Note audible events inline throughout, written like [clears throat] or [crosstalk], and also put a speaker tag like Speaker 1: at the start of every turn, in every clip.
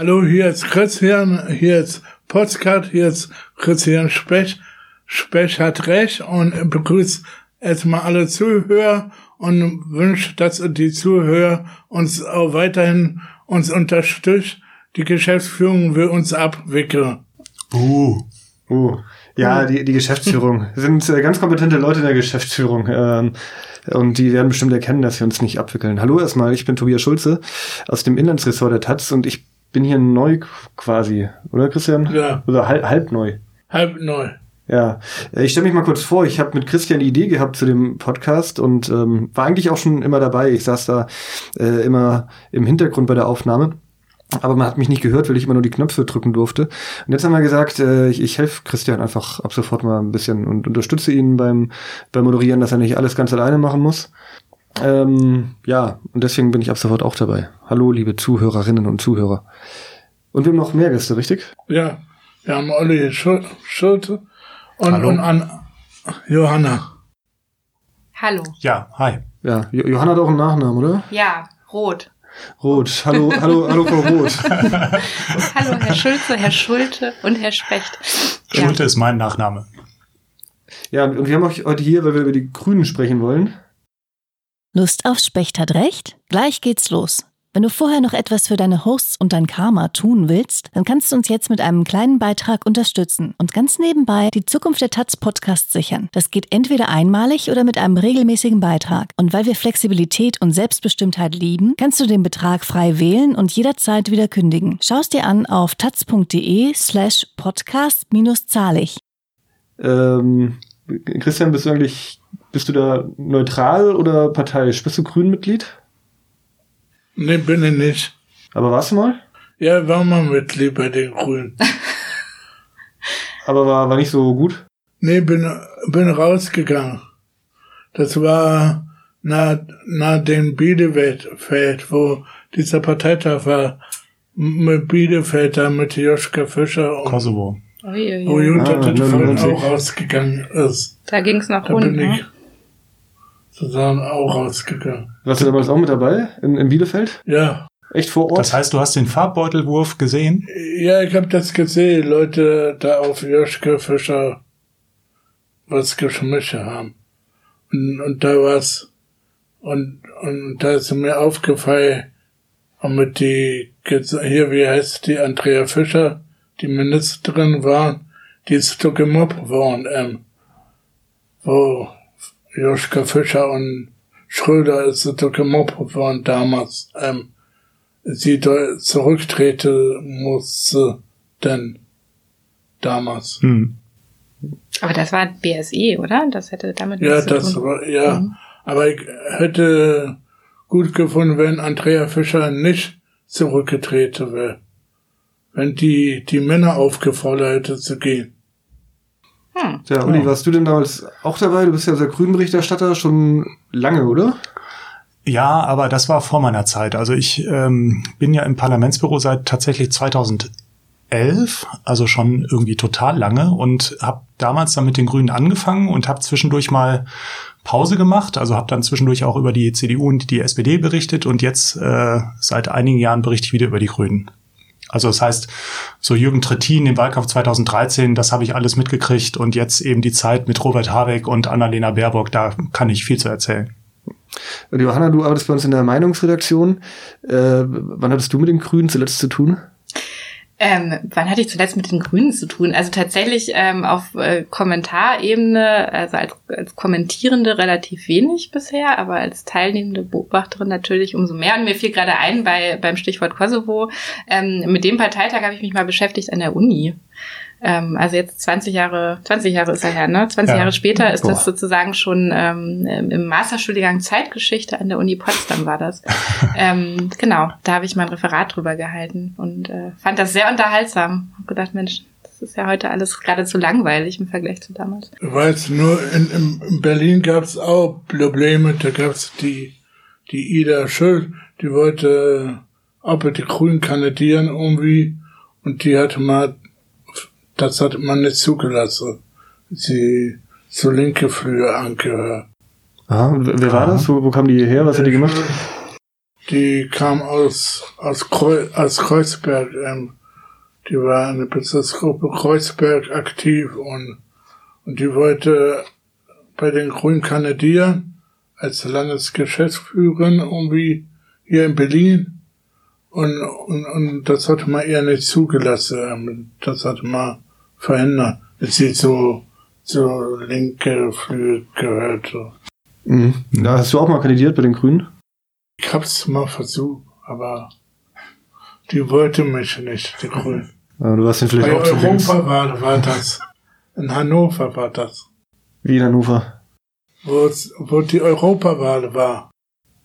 Speaker 1: Hallo, hier ist Christian, hier ist Podcast, hier ist Christian Spech. Spech hat recht und begrüßt erstmal alle Zuhörer und wünscht, dass die Zuhörer uns auch weiterhin uns unterstützt. Die Geschäftsführung will uns abwickeln.
Speaker 2: Uh. Uh. Ja, die, die Geschäftsführung. [laughs] sind äh, ganz kompetente Leute in der Geschäftsführung. Ähm, und die werden bestimmt erkennen, dass wir uns nicht abwickeln. Hallo erstmal, ich bin Tobias Schulze aus dem Inlandsressort der Taz und ich bin hier neu quasi, oder Christian?
Speaker 1: Ja.
Speaker 2: Oder halb, halb neu.
Speaker 1: Halb neu.
Speaker 2: Ja, äh, ich stelle mich mal kurz vor. Ich habe mit Christian die Idee gehabt zu dem Podcast und ähm, war eigentlich auch schon immer dabei. Ich saß da äh, immer im Hintergrund bei der Aufnahme. Aber man hat mich nicht gehört, weil ich immer nur die Knöpfe drücken durfte. Und jetzt haben wir gesagt, äh, ich, ich helfe Christian einfach ab sofort mal ein bisschen und unterstütze ihn beim, beim Moderieren, dass er nicht alles ganz alleine machen muss. Ähm, ja, und deswegen bin ich ab sofort auch dabei. Hallo, liebe Zuhörerinnen und Zuhörer. Und wir haben noch mehr Gäste, richtig?
Speaker 1: Ja, wir haben Olli Schul Schulte und,
Speaker 3: Hallo.
Speaker 1: und an Johanna.
Speaker 4: Hallo.
Speaker 3: Ja, hi.
Speaker 2: Ja, Jo- Johanna hat auch einen Nachnamen, oder?
Speaker 4: Ja, Rot.
Speaker 2: Rot. Hallo, hallo, hallo, Frau Rot. [laughs]
Speaker 4: Hallo, Herr Schulze, Herr Schulte und Herr Specht. Ja.
Speaker 3: Schulte ist mein Nachname.
Speaker 2: Ja, und wir haben euch heute hier, weil wir über die Grünen sprechen wollen.
Speaker 5: Lust auf Specht hat recht? Gleich geht's los. Wenn du vorher noch etwas für deine Hosts und dein Karma tun willst, dann kannst du uns jetzt mit einem kleinen Beitrag unterstützen und ganz nebenbei die Zukunft der Taz Podcast sichern. Das geht entweder einmalig oder mit einem regelmäßigen Beitrag. Und weil wir Flexibilität und Selbstbestimmtheit lieben, kannst du den Betrag frei wählen und jederzeit wieder kündigen. Schau es dir an auf taz.de slash podcast minus zahlig.
Speaker 2: Ähm, Christian, bist du eigentlich, bist du da neutral oder parteiisch? Bist du Grünmitglied?
Speaker 1: Nee, bin ich nicht.
Speaker 2: Aber warst du mal?
Speaker 1: Ja, war mal Mitglied bei den Grünen. [laughs]
Speaker 2: Aber war, war nicht so gut?
Speaker 1: Nee, bin, bin rausgegangen. Das war nach, nach dem Bielefeld, wo dieser Parteitag war, mit Bielefeld, da mit Joschka Fischer und
Speaker 3: Kosovo.
Speaker 4: Uiuiui.
Speaker 1: wo Jutta
Speaker 2: Ah,
Speaker 1: Tüttel
Speaker 2: 99.
Speaker 1: auch rausgegangen ist.
Speaker 4: Da ging es noch
Speaker 1: Da
Speaker 4: rund,
Speaker 1: bin
Speaker 4: ne?
Speaker 1: ich sozusagen auch rausgegangen.
Speaker 2: Warst du damals auch mit dabei in, in Bielefeld?
Speaker 1: Ja.
Speaker 2: Echt vor Ort?
Speaker 3: Das heißt, du hast den Farbbeutelwurf gesehen?
Speaker 1: Ja, ich habe das gesehen, Leute da auf Joschka Fischer was geschmissen haben. Und, und da war's, und, und da ist mir aufgefallen, und mit die, hier, wie heißt die, Andrea Fischer, die Ministerin war, die ist so gemobbt worden, ähm, wo Joschka Fischer und Schröder ist so gemobbt worden damals, ähm, sie da zurücktreten musste, denn damals.
Speaker 3: Hm.
Speaker 4: Aber das war BSE, oder? Das hätte damit
Speaker 1: Ja,
Speaker 4: nichts zu
Speaker 1: das
Speaker 4: tun.
Speaker 1: war, ja.
Speaker 4: Mhm.
Speaker 1: Aber ich hätte gut gefunden, wenn Andrea Fischer nicht zurückgetreten wäre. Wenn die, die Männer aufgefordert hätte zu gehen.
Speaker 4: Hm.
Speaker 2: Ja, Uli, warst du denn damals auch dabei? Du bist ja unser Grünberichterstatter schon lange, oder?
Speaker 3: Ja, aber das war vor meiner Zeit. Also ich ähm, bin ja im Parlamentsbüro seit tatsächlich 2011, also schon irgendwie total lange und habe damals dann mit den Grünen angefangen und habe zwischendurch mal Pause gemacht. Also habe dann zwischendurch auch über die CDU und die SPD berichtet und jetzt äh, seit einigen Jahren berichte ich wieder über die Grünen. Also das heißt, so Jürgen Trittin, den Wahlkampf 2013, das habe ich alles mitgekriegt und jetzt eben die Zeit mit Robert Habeck und Annalena Baerbock, da kann ich viel zu erzählen.
Speaker 2: Und Johanna, du arbeitest bei uns in der Meinungsredaktion. Äh, wann hattest du mit den Grünen zuletzt zu tun?
Speaker 4: Ähm, wann hatte ich zuletzt mit den Grünen zu tun? Also tatsächlich ähm, auf äh, Kommentarebene, also als, als Kommentierende relativ wenig bisher, aber als teilnehmende Beobachterin natürlich umso mehr. Und mir fiel gerade ein bei beim Stichwort Kosovo, ähm, mit dem Parteitag habe ich mich mal beschäftigt an der Uni. Ähm, also jetzt 20 Jahre, 20 Jahre ist er her, ne? 20
Speaker 3: Ja.
Speaker 4: Jahre später ist
Speaker 2: Boah.
Speaker 4: das sozusagen schon ähm, im Masterstudiengang Zeitgeschichte an der Uni Potsdam war das. [laughs] ähm, genau, da habe ich mein Referat drüber gehalten und äh, fand das sehr unterhaltsam. Hab gedacht, Mensch, das ist ja heute alles geradezu langweilig im Vergleich zu damals.
Speaker 1: Ich weiß nur, in, in, in Berlin gab es auch Probleme. Da gab es die, die Ida Schuld, die wollte auch bei den Grünen kandidieren irgendwie. Und die hatte mal, das hat man nicht zugelassen. Sie zu linke Flüge angehört.
Speaker 2: Ah, und wer war
Speaker 3: Ah.
Speaker 2: das? Wo, wo kam die her? Was hat die gemacht?
Speaker 1: die kam aus, aus, Kreu aus Kreuzberg. Ähm, die war eine Bezirksgruppe Kreuzberg aktiv und, und die wollte bei den Grünen kandidieren als Landesgeschäftsführerin irgendwie hier in Berlin. Und, und, und das hatte man eher nicht zugelassen. Ähm, das hatte man verhindert. Es sieht so, so linke Flügel gehört. So.
Speaker 2: Mhm. Da hast du auch mal kandidiert bei den Grünen?
Speaker 1: Ich hab's mal versucht, aber die wollte mich nicht, die Grünen. [laughs]
Speaker 2: Ja, du warst denn vielleicht
Speaker 1: Bei
Speaker 2: auch zu links.
Speaker 1: Europa war, war das. In Hannover war das.
Speaker 2: Wie in Hannover.
Speaker 1: Wo, es- wo die Europawahl war.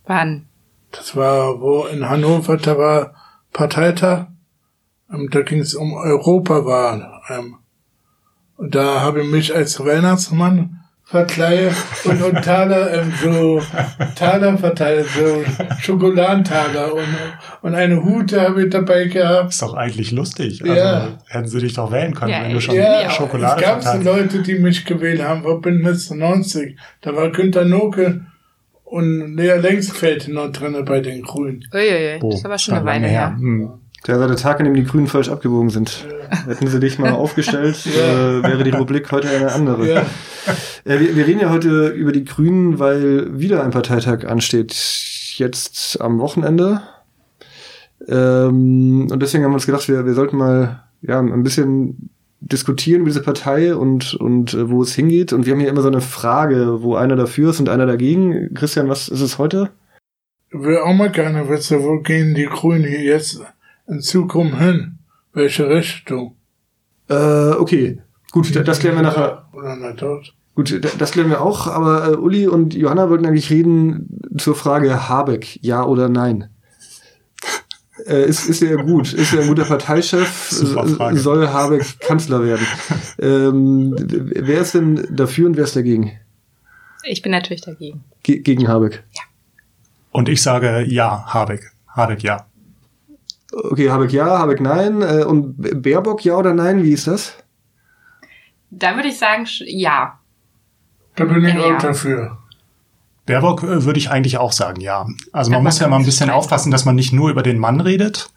Speaker 4: Wann?
Speaker 1: Das war, wo in Hannover, da war Parteitag. Ähm, da ging es um Europawahl. Ähm, und da habe ich mich als Weihnachtsmann verkleidet und, und Taler, ähm, so Taler verteilt, so Schokoladentaler und, und eine Hute habe ich dabei gehabt.
Speaker 3: Ist doch eigentlich lustig. Also
Speaker 1: Ja.
Speaker 3: hätten sie dich doch wählen können,
Speaker 4: Ja,
Speaker 3: wenn du schon
Speaker 1: Ja,
Speaker 3: Schokolade
Speaker 1: es gab so. Leute, die mich gewählt haben, vor Bündnis 90. Da war Günter Noke und Lea Längsfeld noch drinne bei den Grünen.
Speaker 4: Uiuiui,
Speaker 3: Oh,
Speaker 4: das aber schon eine Weile her.
Speaker 3: Hm.
Speaker 2: Der war der Tag, an dem die Grünen falsch abgebogen sind. Hätten sie dich mal aufgestellt, [laughs]
Speaker 1: Ja.
Speaker 2: äh, wäre die Republik heute eine andere.
Speaker 1: Ja.
Speaker 2: Äh, wir, wir reden ja heute über die Grünen, weil wieder ein Parteitag ansteht. Jetzt am Wochenende. Ähm, und deswegen haben wir uns gedacht, wir, wir sollten mal ja, ein bisschen diskutieren über diese Partei und, und äh, wo es hingeht. Und wir haben hier immer so eine Frage, wo einer dafür ist und einer dagegen. Christian, was ist es heute?
Speaker 1: Ich will auch mal gerne wissen, wo gehen die Grünen hier jetzt in Zukunft hin? Welche Richtung?
Speaker 2: Äh, okay. Gut, das klären wir nachher.
Speaker 1: Oder nach dort?
Speaker 2: Gut, das klären wir auch, aber äh, Uli und Johanna wollten eigentlich reden zur Frage Habeck, ja oder nein. [laughs] Äh, ist, ist er gut? Ist er ein guter Parteichef?
Speaker 3: Frage.
Speaker 2: Soll Habeck Kanzler werden? ähm, wer ist denn dafür und wer ist dagegen?
Speaker 4: Ich bin natürlich dagegen.
Speaker 2: Ge gegen Habeck.
Speaker 3: Und ich sage ja, Habeck. Habeck, ja.
Speaker 2: Okay, Habeck ja, Habeck nein. Äh, und Baerbock ja oder nein? Wie ist das?
Speaker 4: Da würde ich sagen, sch- ja.
Speaker 1: Da bin ich
Speaker 4: Ja.
Speaker 1: auch dafür.
Speaker 3: Baerbock äh, würde ich eigentlich auch sagen, ja. Also man muss
Speaker 4: macht
Speaker 3: ja mal ein bisschen aufpassen, dass man nicht nur über den Mann redet.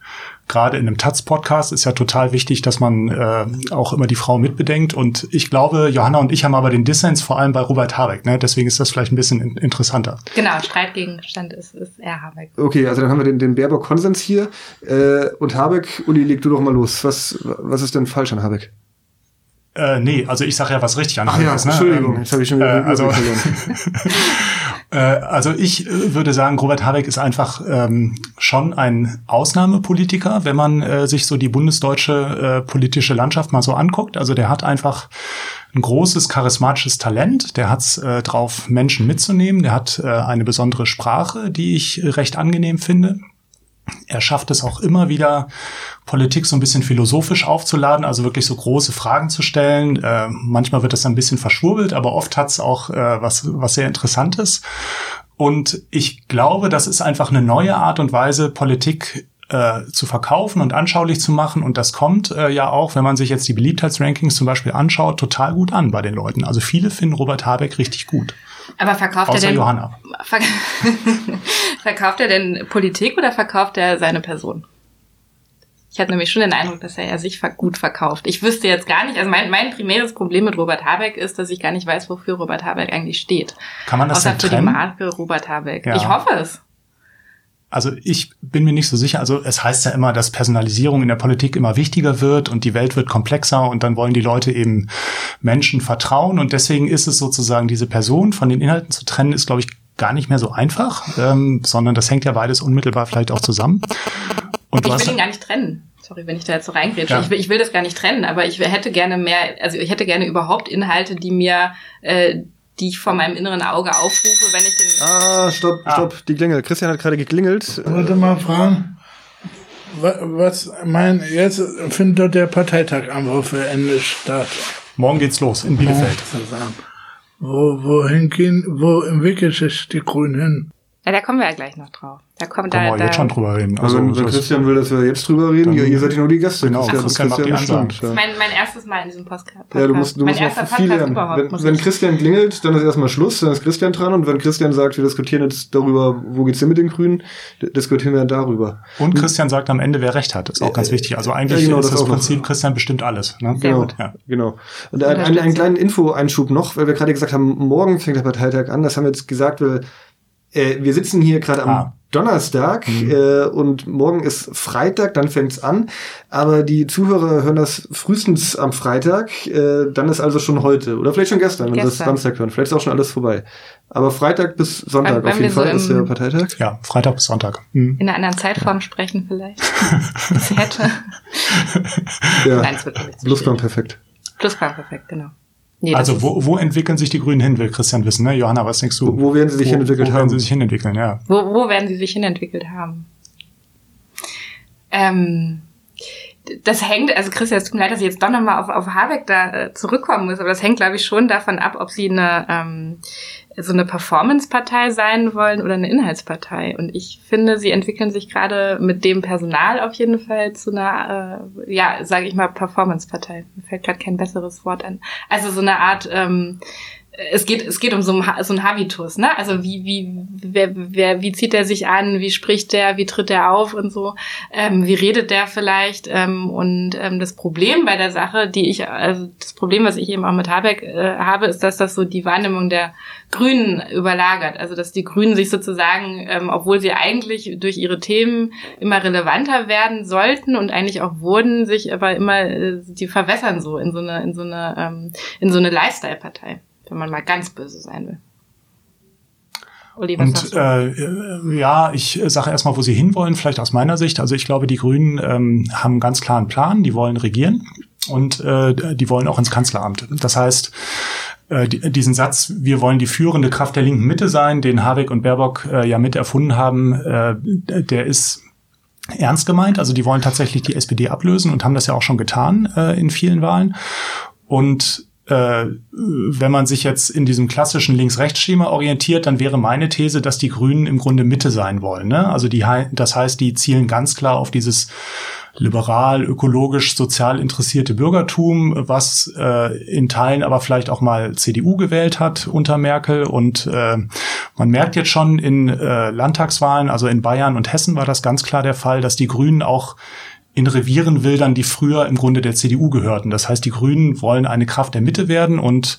Speaker 3: Gerade in einem Taz-Podcast ist ja total wichtig, dass man äh, auch immer die Frau mitbedenkt. Und ich glaube, Johanna und ich haben aber den Dissens vor allem bei Robert Habeck. Ne? Deswegen ist das vielleicht ein bisschen in interessanter.
Speaker 4: Genau, Streitgegenstand ist, ist eher Habeck.
Speaker 2: Okay, also dann haben wir den, den Baerbock-Konsens hier. Äh, und Habeck, Uli, leg du doch mal los. Was, was ist denn falsch an Habeck?
Speaker 3: Äh, nee, also ich sage ja, was richtig an Habeck ist. Ne?
Speaker 2: Entschuldigung,
Speaker 3: Ähm,
Speaker 2: jetzt habe ich schon wieder
Speaker 3: äh, also. [laughs] Äh, also ich äh, würde sagen, Robert Habeck ist einfach ähm, schon ein Ausnahmepolitiker, wenn man äh, sich so die bundesdeutsche äh, politische Landschaft mal so anguckt. Also der hat einfach ein großes charismatisches Talent, der hat es äh, drauf, Menschen mitzunehmen, der hat äh, eine besondere Sprache, die ich recht angenehm finde. Er schafft es auch immer wieder, Politik so ein bisschen philosophisch aufzuladen, also wirklich so große Fragen zu stellen. Äh, manchmal wird das ein bisschen verschwurbelt, aber oft hat es auch äh, was, was sehr Interessantes. Und ich glaube, das ist einfach eine neue Art und Weise, Politik äh, zu verkaufen und anschaulich zu machen. Und das kommt äh, ja auch, wenn man sich jetzt die Beliebtheitsrankings zum Beispiel anschaut, total gut an bei den Leuten. Also viele finden Robert Habeck richtig gut.
Speaker 4: Aber verkauft
Speaker 3: Außer
Speaker 4: er denn
Speaker 3: Johanna.
Speaker 4: Ver [laughs] verkauft er denn Politik oder verkauft er seine Person? Ich hatte nämlich schon den Eindruck, dass er ja sich gut verkauft. Ich wüsste jetzt gar nicht, also mein, mein primäres Problem mit Robert Habeck ist, dass ich gar nicht weiß, wofür Robert Habeck eigentlich steht.
Speaker 3: Kann man das
Speaker 4: Außer
Speaker 3: denn
Speaker 4: für die
Speaker 3: trennen?
Speaker 4: Marke Robert Habeck.
Speaker 3: Ja.
Speaker 4: Ich hoffe es.
Speaker 3: Also ich bin mir nicht so sicher. Also es heißt ja immer, dass Personalisierung in der Politik immer wichtiger wird und die Welt wird komplexer und dann wollen die Leute eben Menschen vertrauen und deswegen ist es sozusagen diese Person von den Inhalten zu trennen, ist glaube ich gar nicht mehr so einfach, ähm, sondern das hängt ja beides unmittelbar vielleicht auch zusammen. Und
Speaker 4: Ich will ihn gar nicht trennen. Sorry, wenn ich da jetzt so reingrätsche.
Speaker 3: Ja.
Speaker 4: Ich, will, ich will das gar nicht trennen, aber ich hätte gerne mehr, also ich hätte gerne überhaupt Inhalte, die mir, äh, die ich vor meinem inneren Auge aufrufe, wenn ich den.
Speaker 2: Ah, stopp,
Speaker 3: Ah.
Speaker 2: stopp, die Klingel. Christian hat gerade geklingelt.
Speaker 1: Ich wollte mal fragen, wa- was mein, jetzt findet der Parteitag am Wochenende statt.
Speaker 3: morgen geht's los in Bielefeld.
Speaker 1: Zusammen. Wo, wohin gehen, wo entwickelt sich die Grünen?
Speaker 4: Ja, da kommen wir ja gleich noch drauf. Da kommt
Speaker 3: Können
Speaker 4: da,
Speaker 3: wir
Speaker 4: da
Speaker 3: jetzt schon drüber reden.
Speaker 2: Also, wenn, wenn
Speaker 3: das-
Speaker 2: Christian will, dass wir jetzt drüber reden, ihr, ihr seid ja nur die Gäste.
Speaker 3: Genau,
Speaker 2: Christian,
Speaker 3: Christian macht die Ansagen.
Speaker 2: ja.
Speaker 4: mein, mein erstes Mal in diesem Podcast.
Speaker 2: Ja, du musst, du
Speaker 4: mein
Speaker 2: musst noch viel lernen.
Speaker 4: überhaupt.
Speaker 2: Wenn, wenn Christian klingelt, dann ist erstmal Schluss, dann ist Christian dran und wenn Christian sagt, wir diskutieren jetzt darüber, wo geht's hin mit den Grünen, diskutieren wir darüber.
Speaker 3: Und Christian sagt am Ende, wer recht hat. ist auch ganz wichtig. Also eigentlich
Speaker 2: Ja, genau,
Speaker 3: ist
Speaker 2: das
Speaker 3: das. Prinzip, Christian bestimmt alles. Ne?
Speaker 4: Sehr
Speaker 2: genau,
Speaker 4: gut.
Speaker 3: Ja.
Speaker 2: genau. Und ein, einen
Speaker 4: Unterstütze.
Speaker 2: kleinen Info-Einschub noch, weil wir gerade gesagt haben, morgen fängt der Parteitag an. Das haben wir jetzt gesagt, weil äh, wir sitzen hier gerade am
Speaker 3: Ah.
Speaker 2: Donnerstag äh, und morgen ist Freitag, dann fängt's an. Aber die Zuhörer hören das frühestens am Freitag, äh, dann ist also schon heute oder vielleicht schon gestern, wenn sie das. Samstag hören. Vielleicht ist auch schon alles vorbei. Aber Freitag bis Sonntag
Speaker 4: Wann-
Speaker 2: auf jeden
Speaker 4: wir so
Speaker 2: Fall ist der Parteitag.
Speaker 3: ja, Freitag bis Sonntag. Hm.
Speaker 4: in einer anderen Zeitform sprechen vielleicht. [laughs] Das hätte.
Speaker 2: Ja,
Speaker 4: Nein, es wird nicht so
Speaker 2: Plusquamperfekt.
Speaker 4: Plusquamperfekt, genau. Nee,
Speaker 3: Also wo, wo entwickeln sich die Grünen hin, will Christian wissen. Ne? Johanna, was denkst du?
Speaker 2: Wo- wo werden sie sich hinentwickelt
Speaker 3: wo
Speaker 2: haben?
Speaker 3: werden sie sich hinentwickeln, ja.
Speaker 4: Wo, wo werden sie sich hinentwickelt haben? Ähm, das hängt, also Christian, es tut mir leid, dass ich jetzt doch nochmal auf, auf Habeck da äh, zurückkommen muss, aber das hängt, glaube ich, schon davon ab, ob sie eine ähm, so eine Performance-Partei sein wollen oder eine Inhaltspartei. Und ich finde, sie entwickeln sich gerade mit dem Personal auf jeden Fall zu einer, äh, ja, sage ich mal, Performance-Partei. Mir fällt gerade kein besseres Wort an. Also so eine Art, ähm, es geht, es geht um so ein, so ein Habitus, ne? Also wie, wie, wer, wer, wie zieht er sich an, wie spricht der, wie tritt er auf und so, ähm, wie redet der vielleicht? Ähm, und ähm, das Problem bei der Sache, die ich, also das Problem, was ich eben auch mit Habeck äh, habe, ist, dass das so die Wahrnehmung der Grünen überlagert. Also dass die Grünen sich sozusagen, ähm, obwohl sie eigentlich durch ihre Themen immer relevanter werden sollten und eigentlich auch wurden, sich aber immer, äh, die verwässern so in so eine, in so eine, ähm, in so eine Lifestyle-Partei, wenn man mal ganz böse sein will. Uli,
Speaker 3: Und äh, ja, ich sage erstmal, wo sie hinwollen, vielleicht aus meiner Sicht. Also ich glaube, die Grünen ähm, haben einen ganz klaren Plan, die wollen regieren und äh, die wollen auch ins Kanzleramt. Das heißt, äh, die- diesen Satz, wir wollen die führende Kraft der linken Mitte sein, den Habeck und Baerbock äh, ja mit erfunden haben, äh, der ist ernst gemeint. Also die wollen tatsächlich die SPD ablösen und haben das ja auch schon getan äh, in vielen Wahlen. Und äh, wenn man sich jetzt in diesem klassischen Links-Rechts-Schema orientiert, dann wäre meine These, dass die Grünen im Grunde Mitte sein wollen. Ne? Also die, das heißt, die zielen ganz klar auf dieses liberal, ökologisch, sozial interessierte Bürgertum, was äh, in Teilen aber vielleicht auch mal CDU gewählt hat unter Merkel. Und äh, man merkt jetzt schon in äh, Landtagswahlen, also in Bayern und Hessen war das ganz klar der Fall, dass die Grünen auch in Revieren wildern, die früher im Grunde der CDU gehörten. Das heißt, die Grünen wollen eine Kraft der Mitte werden und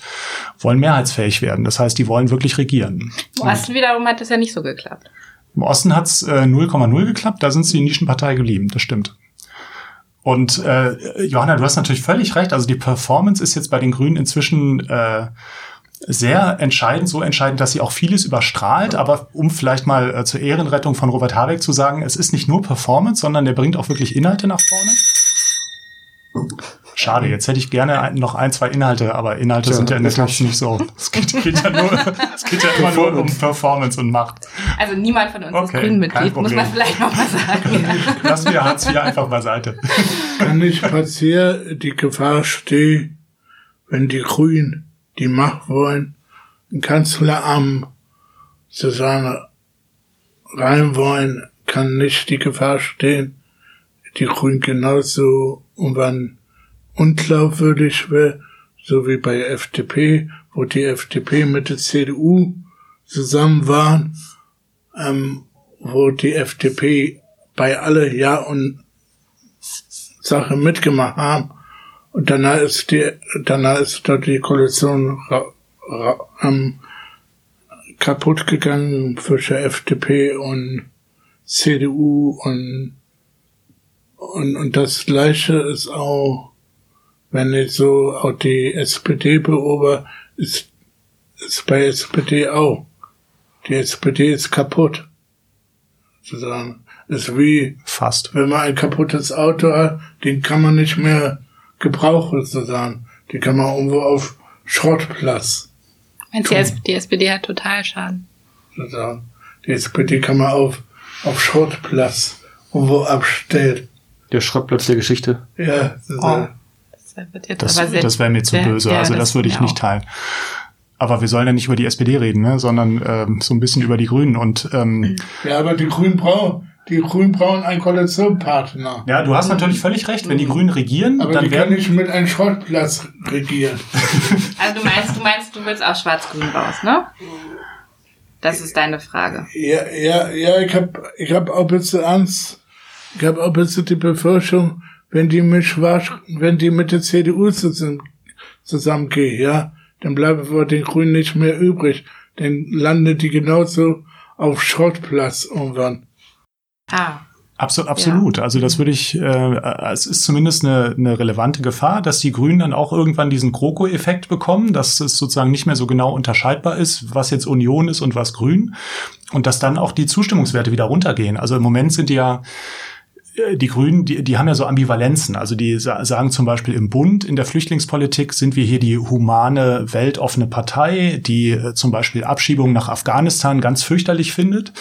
Speaker 3: wollen mehrheitsfähig werden. Das heißt, die wollen wirklich regieren.
Speaker 4: Im Osten wiederum hat das ja nicht so geklappt.
Speaker 3: Im Osten hat's äh, 0,0 geklappt, da sind sie Nischenpartei geblieben, das stimmt. Und äh, Johanna, du hast natürlich völlig recht. Also die Performance ist jetzt bei den Grünen inzwischen äh, sehr entscheidend, so entscheidend, dass sie auch vieles überstrahlt. Aber um vielleicht mal äh, zur Ehrenrettung von Robert Habeck zu sagen, es ist nicht nur Performance, sondern der bringt auch wirklich Inhalte nach vorne. Schade, jetzt hätte ich gerne ein, noch ein, zwei Inhalte, aber Inhalte
Speaker 2: Tja,
Speaker 3: sind ja in der
Speaker 2: ist nicht-
Speaker 3: Tat nicht so. Es geht, geht ja nur, es geht ja immer nur um Performance und Macht.
Speaker 4: Also niemand von uns ist
Speaker 3: Okay, kein
Speaker 4: Grünmitglied, muss man vielleicht noch mal sagen. [laughs]
Speaker 3: Lassen wir Hartz IV einfach beiseite.
Speaker 1: Kann nicht passieren, die Gefahr steht, wenn die Grünen die Macht wollen, ein Kanzleramt sozusagen rein wollen, kann nicht die Gefahr stehen, die Grünen genauso irgendwann unglaubwürdig wird, so wie bei FDP, wo die FDP mit der CDU zusammen waren, ähm, wo die FDP bei alle Ja und Sache mitgemacht haben. Und danach ist die, danach ist dort die Koalition ähm, kaputt gegangen zwischen FDP und CDU und, und, und das Gleiche ist auch, wenn ich so auch die SPD beobachte, ist, ist bei SPD auch. Die SPD ist kaputt. Sozusagen. Ist wie,
Speaker 3: Fast.
Speaker 1: wenn man ein kaputtes Auto hat, den kann man nicht mehr gebrauchen, sozusagen. Die kann man irgendwo auf Schrottplatz,
Speaker 4: Meinst du, die SPD hat total Schaden?
Speaker 1: sozusagen. Die SPD kann man auf, auf Schrottplatz irgendwo abstellen.
Speaker 2: Der Schrottplatz der Geschichte.
Speaker 1: Ja, sozusagen.
Speaker 4: Das
Speaker 3: Das, das wäre mir zu
Speaker 4: sehr-
Speaker 3: böse.
Speaker 4: ja,
Speaker 3: also das, würde ich nicht
Speaker 4: auch.
Speaker 3: teilen. Aber wir sollen ja nicht über die SPD reden, ne? sondern ähm, so ein bisschen über die Grünen. Und ähm,
Speaker 1: Ja, aber die Grünen brauchen, die Grünen brauchen einen Koalitionspartner.
Speaker 3: ja, du hast natürlich völlig recht. Wenn die Grünen regieren,
Speaker 1: Aber
Speaker 3: dann
Speaker 1: die können
Speaker 3: werden
Speaker 1: nicht mit einem Schrottplatz regieren. [laughs]
Speaker 4: Also du meinst, du meinst, du willst auch Schwarz-Grün raus, ne? Das ist deine Frage.
Speaker 1: Ja, ja, ja, ich hab, ich hab auch ein bisschen Angst. Ich hab auch ein bisschen die Befürchtung, wenn die mit Schwarz, wenn die mit der CDU zusammen, zusammengehen, ja, dann bleiben vor den Grünen nicht mehr übrig. Dann landet die genauso auf Schrottplatz irgendwann.
Speaker 4: Ah,
Speaker 3: Abso absolut. Also das würde ich, äh, es ist zumindest eine, eine relevante Gefahr, dass die Grünen dann auch irgendwann diesen GroKo-Effekt bekommen, dass es sozusagen nicht mehr so genau unterscheidbar ist, was jetzt Union ist und was Grün. Und dass dann auch die Zustimmungswerte wieder runtergehen. Also im Moment sind die ja äh, die Grünen, die, die haben ja so Ambivalenzen. Also die sa sagen zum Beispiel im Bund, in der Flüchtlingspolitik sind wir hier die humane, weltoffene Partei, die äh, zum Beispiel Abschiebungen nach Afghanistan ganz fürchterlich findet.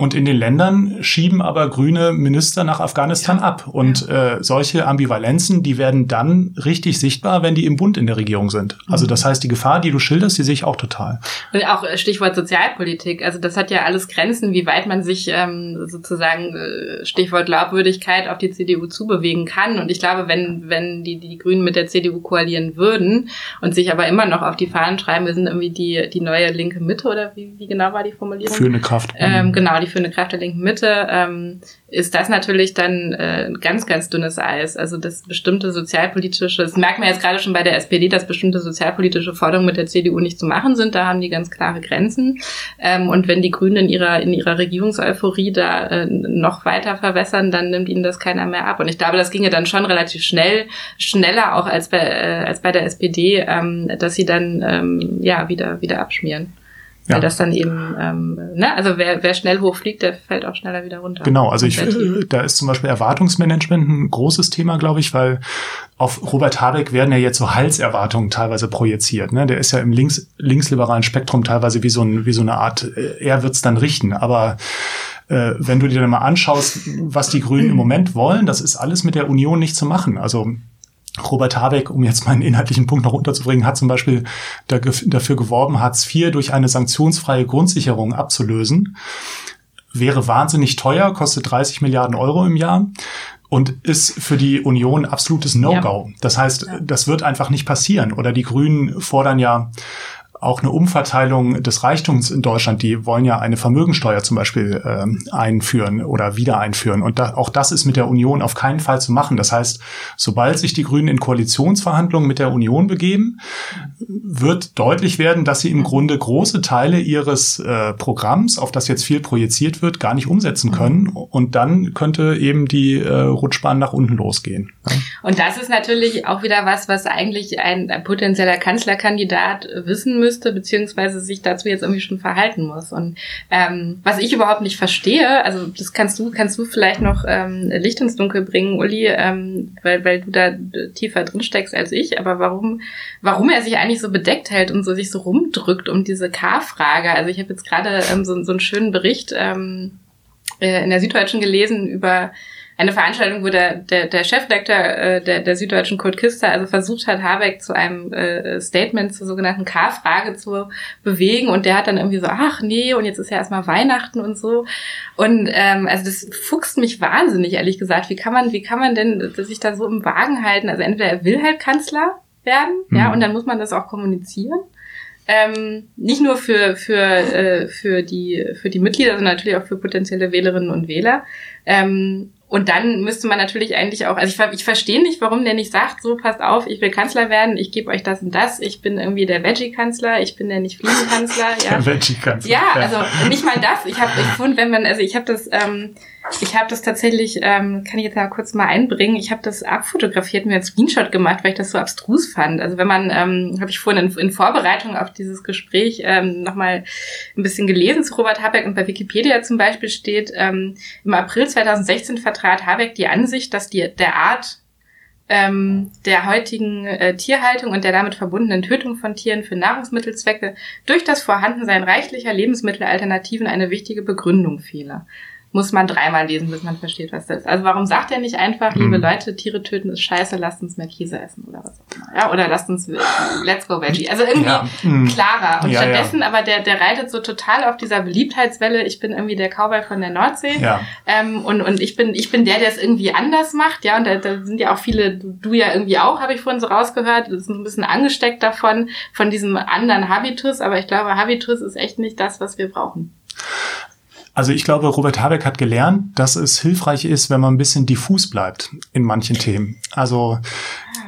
Speaker 3: Und in den Ländern schieben aber grüne Minister nach Afghanistan ab. Und äh, solche Ambivalenzen, die werden dann richtig sichtbar, wenn die im Bund in der Regierung sind. Also das heißt, die Gefahr, die du schilderst, die sehe ich auch total.
Speaker 4: Und auch äh, Stichwort Sozialpolitik. Also das hat ja alles Grenzen, wie weit man sich ähm, sozusagen äh, Stichwort Glaubwürdigkeit auf die CDU zubewegen kann. Und ich glaube, wenn wenn die die Grünen mit der CDU koalieren würden und sich aber immer noch auf die Fahnen schreiben, wir sind irgendwie die die neue linke Mitte oder wie, wie genau war die Formulierung?
Speaker 3: Für eine Kraft.
Speaker 4: Ähm, genau, die für eine Kraft der linken Mitte, ähm, ist das natürlich dann äh, ganz, ganz dünnes Eis. Also das bestimmte sozialpolitische, das merkt man jetzt gerade schon bei der SPD, dass bestimmte sozialpolitische Forderungen mit der CDU nicht zu machen sind. Da haben die ganz klare Grenzen. Ähm, und wenn die Grünen in ihrer, in ihrer Regierungseuphorie da äh, noch weiter verwässern, dann nimmt ihnen das keiner mehr ab. Und ich glaube, das ginge dann schon relativ schnell, schneller auch als bei, äh, als bei der SPD, ähm, dass sie dann ähm, ja wieder, wieder abschmieren.
Speaker 3: Ja.
Speaker 4: Weil das dann eben, ähm, ne, also wer, wer schnell hochfliegt, der fällt auch schneller wieder runter.
Speaker 3: Genau, also ich, äh, da ist zum Beispiel Erwartungsmanagement ein großes Thema, glaube ich, weil auf Robert Habeck werden ja jetzt so Halserwartungen teilweise projiziert. Ne? Der ist ja im links, linksliberalen Spektrum teilweise wie so, ein, wie so eine Art, äh, er wird's dann richten. Aber äh, wenn du dir dann mal anschaust, was die Grünen im Moment wollen, das ist alles mit der Union nicht zu machen. Also Robert Habeck, um jetzt meinen inhaltlichen Punkt noch unterzubringen, hat zum Beispiel dafür geworben, Hartz IV durch eine sanktionsfreie Grundsicherung abzulösen. Wäre wahnsinnig teuer, kostet 30 Milliarden Euro im Jahr und ist für die Union absolutes No-Go.
Speaker 4: Ja.
Speaker 3: Das heißt, das wird einfach nicht passieren. Oder die Grünen fordern ja auch eine Umverteilung des Reichtums in Deutschland. Die wollen ja eine Vermögensteuer zum Beispiel ähm, einführen oder wieder einführen. Und da, auch das ist mit der Union auf keinen Fall zu machen. Das heißt, sobald sich die Grünen in Koalitionsverhandlungen mit der Union begeben, wird deutlich werden, dass sie im Grunde große Teile ihres äh, Programms, auf das jetzt viel projiziert wird, gar nicht umsetzen können. Und dann könnte eben die äh, Rutschbahn nach unten losgehen. Ja.
Speaker 4: Und das ist natürlich auch wieder was, was eigentlich ein, ein potenzieller Kanzlerkandidat wissen müsste, beziehungsweise sich dazu jetzt irgendwie schon verhalten muss. Und ähm, was ich überhaupt nicht verstehe, also das kannst du, kannst du vielleicht noch ähm, Licht ins Dunkel bringen, Uli, ähm, weil, weil du da tiefer drin steckst als ich, aber warum, warum er sich eigentlich so bedeckt hält und so sich so rumdrückt um diese K-Frage. Also ich habe jetzt gerade ähm, so, so einen schönen Bericht ähm, äh, in der Süddeutschen gelesen über eine Veranstaltung, wo der, der, der Chefredakteur äh, der, der Süddeutschen Kurt Kister also versucht hat, Habeck zu einem äh, Statement zur sogenannten K-Frage zu bewegen und der hat dann irgendwie so, ach nee, und jetzt ist ja erstmal Weihnachten und so. Und ähm, also das fuchst mich wahnsinnig, ehrlich gesagt. Wie kann man, wie kann man denn sich da so im Wagen halten? Also entweder er will halt Kanzler werden, mhm. ja, und dann muss man das auch kommunizieren. Ähm, nicht nur für für äh, für die für die Mitglieder, sondern natürlich auch für potenzielle Wählerinnen und Wähler. Ähm, und dann müsste man natürlich eigentlich auch, also ich, ich verstehe nicht, warum der nicht sagt, so passt auf, ich will Kanzler werden, ich gebe euch das und das, ich bin irgendwie der Veggie-Kanzler, ich bin der nicht Fliegenkanzler. [laughs] Ja.
Speaker 3: Der Veggie-Kanzler.
Speaker 4: Ja, also nicht mal das. Ich habe, ich fand, wenn man, also ich habe das, ähm, ich habe das tatsächlich, ähm, kann ich jetzt mal kurz mal einbringen, ich habe das abfotografiert, mir einen Screenshot gemacht, weil ich das so abstrus fand. Also wenn man, ähm, habe ich vorhin in, in Vorbereitung auf dieses Gespräch ähm, nochmal ein bisschen gelesen zu Robert Habeck und bei Wikipedia zum Beispiel steht, ähm, im April 2016 vertrat Habeck die Ansicht, dass die, der Art ähm, der heutigen äh, Tierhaltung und der damit verbundenen Tötung von Tieren für Nahrungsmittelzwecke durch das Vorhandensein reichlicher Lebensmittelalternativen eine wichtige Begründung fehle. Muss man dreimal lesen, bis man versteht, was das ist. Also warum sagt er nicht einfach, liebe
Speaker 3: Mhm.
Speaker 4: Leute, Tiere töten ist scheiße, lasst uns mehr Käse essen oder was auch immer. Ja, oder lasst uns Let's go Veggie. Also irgendwie
Speaker 3: Ja, mhm.
Speaker 4: klarer. Und
Speaker 3: Ja, ja.
Speaker 4: stattdessen aber der, der reitet so total auf dieser Beliebtheitswelle, ich bin irgendwie der Cowboy von der Nordsee.
Speaker 3: Ja.
Speaker 4: Ähm, und, und ich bin, ich bin der, der es irgendwie anders macht, ja, und da, da sind ja auch viele, du, du ja irgendwie auch, habe ich vorhin so rausgehört, das ist ein bisschen angesteckt davon, von diesem anderen Habitus, aber ich glaube, Habitus ist echt nicht das, was wir brauchen.
Speaker 3: Also ich glaube, Robert Habeck hat gelernt, dass es hilfreich ist, wenn man ein bisschen diffus bleibt in manchen Themen. Also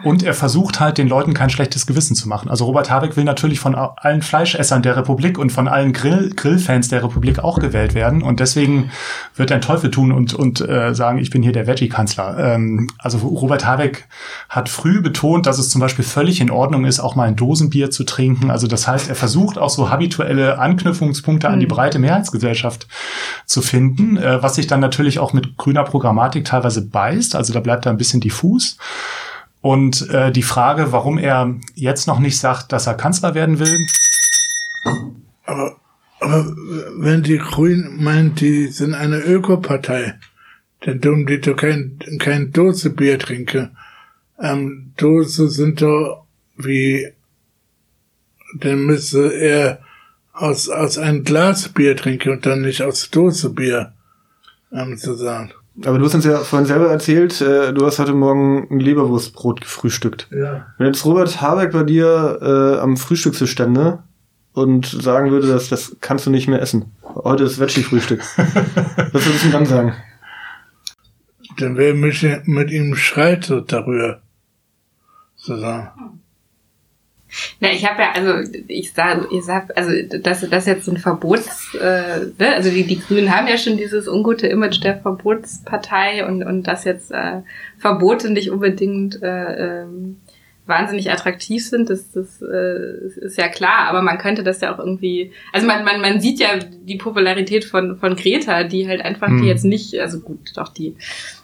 Speaker 3: und er versucht halt den Leuten kein schlechtes Gewissen zu machen. Also Robert Habeck will natürlich von allen Fleischessern der Republik und von allen Grill Grillfans der Republik auch gewählt werden und deswegen wird er einen Teufel tun und und äh, sagen, ich bin hier der Veggie-Kanzler. Ähm, also Robert Habeck hat früh betont, dass es zum Beispiel völlig in Ordnung ist, auch mal ein Dosenbier zu trinken. Also das heißt, er versucht auch so habituelle Anknüpfungspunkte an die
Speaker 4: Mhm.
Speaker 3: breite Mehrheitsgesellschaft zu finden, äh, was sich dann natürlich auch mit grüner Programmatik teilweise beißt. Also da bleibt er ein bisschen diffus. Und äh, die Frage, warum er jetzt noch nicht sagt, dass er Kanzler werden will,
Speaker 1: Aber, aber wenn die Grünen meinen, die sind eine Ökopartei, dann dürfen die doch kein, kein Dose Bier trinken. Ähm, Dose sind doch wie, dann müsste er aus, aus einem Glas Bier trinken und dann nicht aus Dose Bier, ähm, zu sagen.
Speaker 2: Aber du hast uns ja vorhin selber erzählt, äh, du hast heute Morgen ein Leberwurstbrot gefrühstückt.
Speaker 1: Ja.
Speaker 2: Wenn jetzt Robert Habeck bei dir äh, am Frühstückstisch stände und sagen würde, dass das kannst du nicht mehr essen. Heute ist Veggie-Frühstück. [laughs] Was würdest du dann sagen?
Speaker 1: Dann wäre mich mit ihm streiten darüber. Zu sagen.
Speaker 4: Na, ich habe ja, also ich sage, ich sag, also dass das jetzt ein Verbots, äh, ne? also die, die Grünen haben ja schon dieses ungute Image der Verbotspartei und und dass jetzt äh, Verbote nicht unbedingt äh, ähm, wahnsinnig attraktiv sind, das, das äh, ist ja klar, aber man könnte das ja auch irgendwie, also man, man, man sieht ja die Popularität von, von Greta, die halt einfach
Speaker 3: Hm.
Speaker 4: die jetzt nicht, also gut, doch die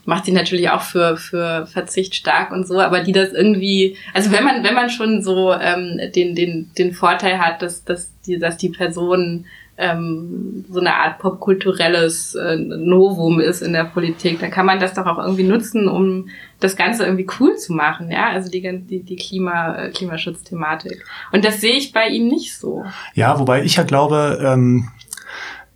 Speaker 4: macht sie natürlich auch für, für Verzicht stark und so, aber die das irgendwie, also wenn man, wenn man schon so ähm, den, den, den Vorteil hat, dass, dass die, dass die Person ähm, so eine Art popkulturelles äh, Novum ist in der Politik, dann kann man das doch auch irgendwie nutzen, um das Ganze irgendwie cool zu machen, ja, also die, die, die Klima, äh, Klimaschutzthematik. Und das sehe ich bei ihm nicht so.
Speaker 3: Ja, wobei ich ja glaube, ähm,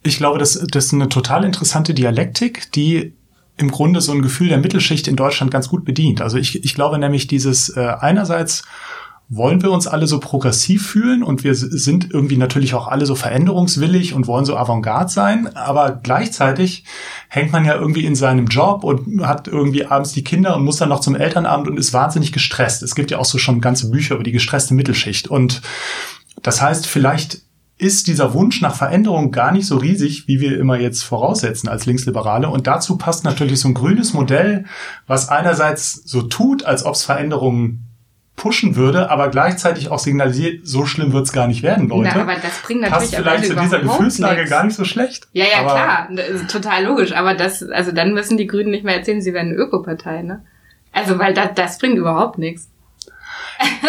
Speaker 3: ich glaube, das, das ist eine total interessante Dialektik, die im Grunde so ein Gefühl der Mittelschicht in Deutschland ganz gut bedient. Also ich, ich glaube nämlich dieses äh, einerseits wollen wir uns alle so progressiv fühlen und wir sind irgendwie natürlich auch alle so veränderungswillig und wollen so Avantgarde sein, aber gleichzeitig hängt man ja irgendwie in seinem Job und hat irgendwie abends die Kinder und muss dann noch zum Elternabend und ist wahnsinnig gestresst. Es gibt ja auch so schon ganze Bücher über die gestresste Mittelschicht und das heißt, vielleicht ist dieser Wunsch nach Veränderung gar nicht so riesig, wie wir immer jetzt voraussetzen als Linksliberale. Und dazu passt natürlich so ein grünes Modell, was einerseits so tut, als ob es Veränderungen pushen würde, aber gleichzeitig auch signalisiert, so schlimm wird es gar nicht werden, Leute.
Speaker 4: Na, aber das bringt natürlich
Speaker 3: passt vielleicht zu dieser Gefühlslage
Speaker 4: nichts.
Speaker 3: gar nicht so schlecht.
Speaker 4: Ja, ja, klar, total logisch. Aber das, also dann müssen die Grünen nicht mehr erzählen, sie wären eine Ökopartei, ne? Also, weil das, das bringt überhaupt nichts.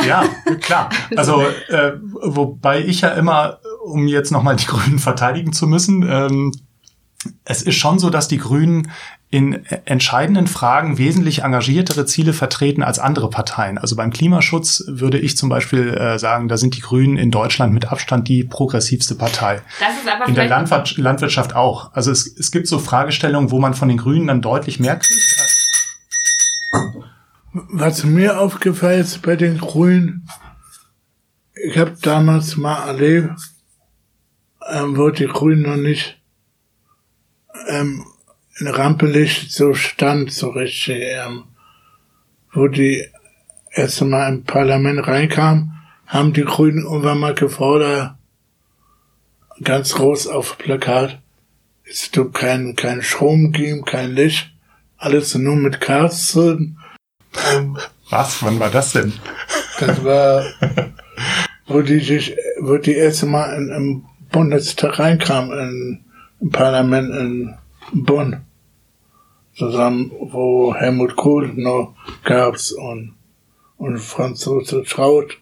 Speaker 3: Ja, [laughs] klar. Also äh, wobei ich ja immer, um jetzt nochmal die [laughs] Grünen verteidigen zu müssen, ähm, es ist schon so, dass die Grünen in entscheidenden Fragen wesentlich engagiertere Ziele vertreten als andere Parteien. Also beim Klimaschutz würde ich zum Beispiel äh, sagen, da sind die Grünen in Deutschland mit Abstand die progressivste Partei.
Speaker 4: Das ist aber
Speaker 3: In der Landwirtschaft, Landwirtschaft auch. Also es, es gibt so Fragestellungen, wo man von den Grünen dann deutlich mehr kriegt.
Speaker 1: Was mir aufgefallen ist bei den Grünen, ich habe damals mal erlebt, ähm, wo die Grünen noch nicht ähm, in Rampelicht so stand, so richtig, ähm, wo die erste Mal im Parlament reinkam, haben die Grünen irgendwann mal gefordert, ganz groß auf Plakat, es tut kein, kein Strom geben, kein Licht, alles nur mit Kerzen. Ähm,
Speaker 3: Was? Wann war das denn?
Speaker 1: das war, wo die sich, wo die erste Mal in, im Bundestag reinkam, in, im Parlament in Bonn. Zusammen, wo Helmut Kohl noch gab's und, und Franz Josef Traut.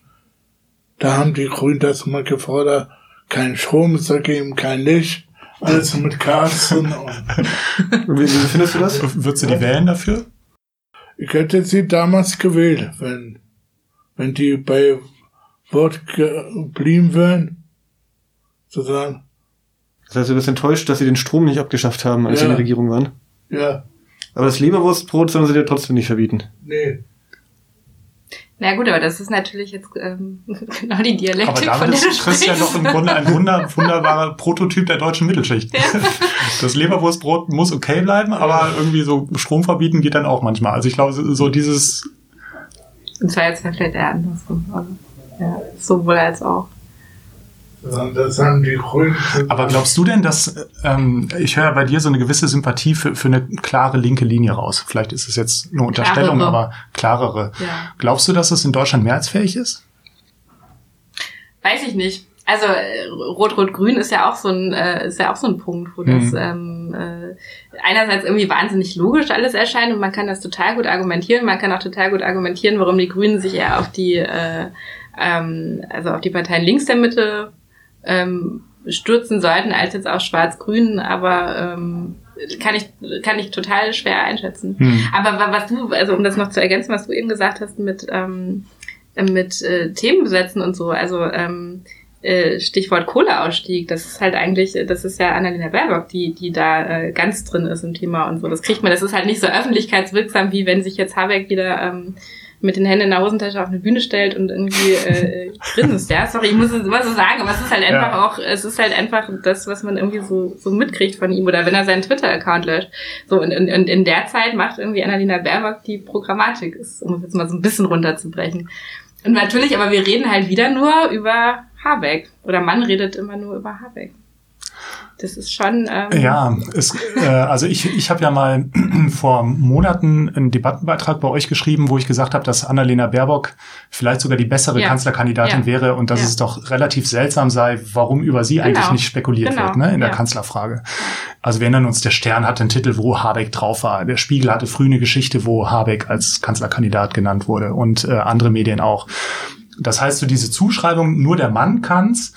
Speaker 1: Da haben die Grünen das mal gefordert, kein Strom zu geben, kein Licht, Alles mit Carsten.
Speaker 2: Und [laughs] wie, wie findest du das?
Speaker 3: Würdest du die wählen dafür?
Speaker 1: Ich hätte sie damals gewählt, wenn, wenn die bei Wort geblieben wären. Sozusagen.
Speaker 2: Das heißt, du bist enttäuscht, dass sie den Strom nicht abgeschafft haben, als sie
Speaker 1: Ja.
Speaker 2: in der Regierung waren.
Speaker 1: Ja,
Speaker 2: Aber das Leberwurstbrot sollen sie dir trotzdem nicht verbieten.
Speaker 1: nee.
Speaker 4: Na gut, aber das ist natürlich jetzt ähm, [laughs] genau die
Speaker 3: Aber
Speaker 4: Dialektik, von
Speaker 3: damit
Speaker 4: der
Speaker 3: ist Christian doch im Grunde ein wunder, wunderbarer Prototyp der deutschen Mittelschicht. [laughs] Das Leberwurstbrot muss okay bleiben, aber irgendwie so Strom verbieten geht dann auch manchmal. Also ich glaube, so dieses,
Speaker 4: Und zwar jetzt vielleicht eher andersrum. Aber, ja, sowohl als auch.
Speaker 1: Das haben die Grünen.
Speaker 3: aber glaubst du denn, dass, ähm, ich höre bei dir so eine gewisse Sympathie für, für eine klare linke Linie raus. Vielleicht ist es jetzt eine Unterstellung,
Speaker 4: Klarere.
Speaker 3: aber klarere.
Speaker 4: Ja.
Speaker 3: Glaubst du, dass es in Deutschland mehrheitsfähig ist?
Speaker 4: Weiß ich nicht. Also äh, Rot-Rot-Grün ist ja auch so ein äh, ist ja auch so ein Punkt, wo das
Speaker 3: Mhm.
Speaker 4: ähm, äh, einerseits irgendwie wahnsinnig logisch alles erscheint und man kann das total gut argumentieren. Man kann auch total gut argumentieren, warum die Grünen sich eher auf die äh, ähm, also auf die Parteien links der Mitte ähm, stürzen sollten als jetzt auch Schwarz-Grün. Aber ähm, kann ich kann ich total schwer einschätzen.
Speaker 3: Hm.
Speaker 4: Aber wa- was du, also um das noch zu ergänzen, was du eben gesagt hast mit, ähm, mit äh, Themen besetzen und so, also ähm, äh, Stichwort Kohleausstieg, das ist halt eigentlich, das ist ja Annalena Baerbock, die, die da äh, ganz drin ist im Thema und so. Das kriegt man, das ist halt nicht so öffentlichkeitswirksam, wie wenn sich jetzt Habeck wieder ähm, mit den Händen in der Hosentasche auf eine Bühne stellt und irgendwie äh, [laughs] grinst. Ja, sorry, ich muss es immer so sagen, aber es ist halt einfach
Speaker 3: Ja.
Speaker 4: auch, es ist halt einfach das, was man irgendwie so, so mitkriegt von ihm oder wenn er seinen Twitter-Account löscht. So, und, und, und in der Zeit macht irgendwie Annalena Baerbock die Programmatik, ist, um es jetzt mal so ein bisschen runterzubrechen. Und natürlich, aber wir reden halt wieder nur über Habeck. Oder man redet immer nur über Habeck. Das ist schon. Ähm,
Speaker 3: Ja, es, äh, also ich, ich habe ja mal [clears throat] vor Monaten einen Debattenbeitrag bei euch geschrieben, wo ich gesagt habe, dass Annalena Baerbock vielleicht sogar die bessere
Speaker 4: Ja.
Speaker 3: Kanzlerkandidatin
Speaker 4: Ja.
Speaker 3: wäre und dass
Speaker 4: Ja.
Speaker 3: es doch relativ seltsam sei, warum über sie eigentlich
Speaker 4: Genau.
Speaker 3: nicht spekuliert
Speaker 4: Genau.
Speaker 3: wird ne, in der. Kanzlerfrage. Also wir erinnern uns, der Stern hatte einen Titel, wo Habeck drauf war. Der Spiegel hatte früh eine Geschichte, wo Habeck als Kanzlerkandidat genannt wurde und äh, andere Medien auch. Das heißt, so diese Zuschreibung, nur der Mann kann's,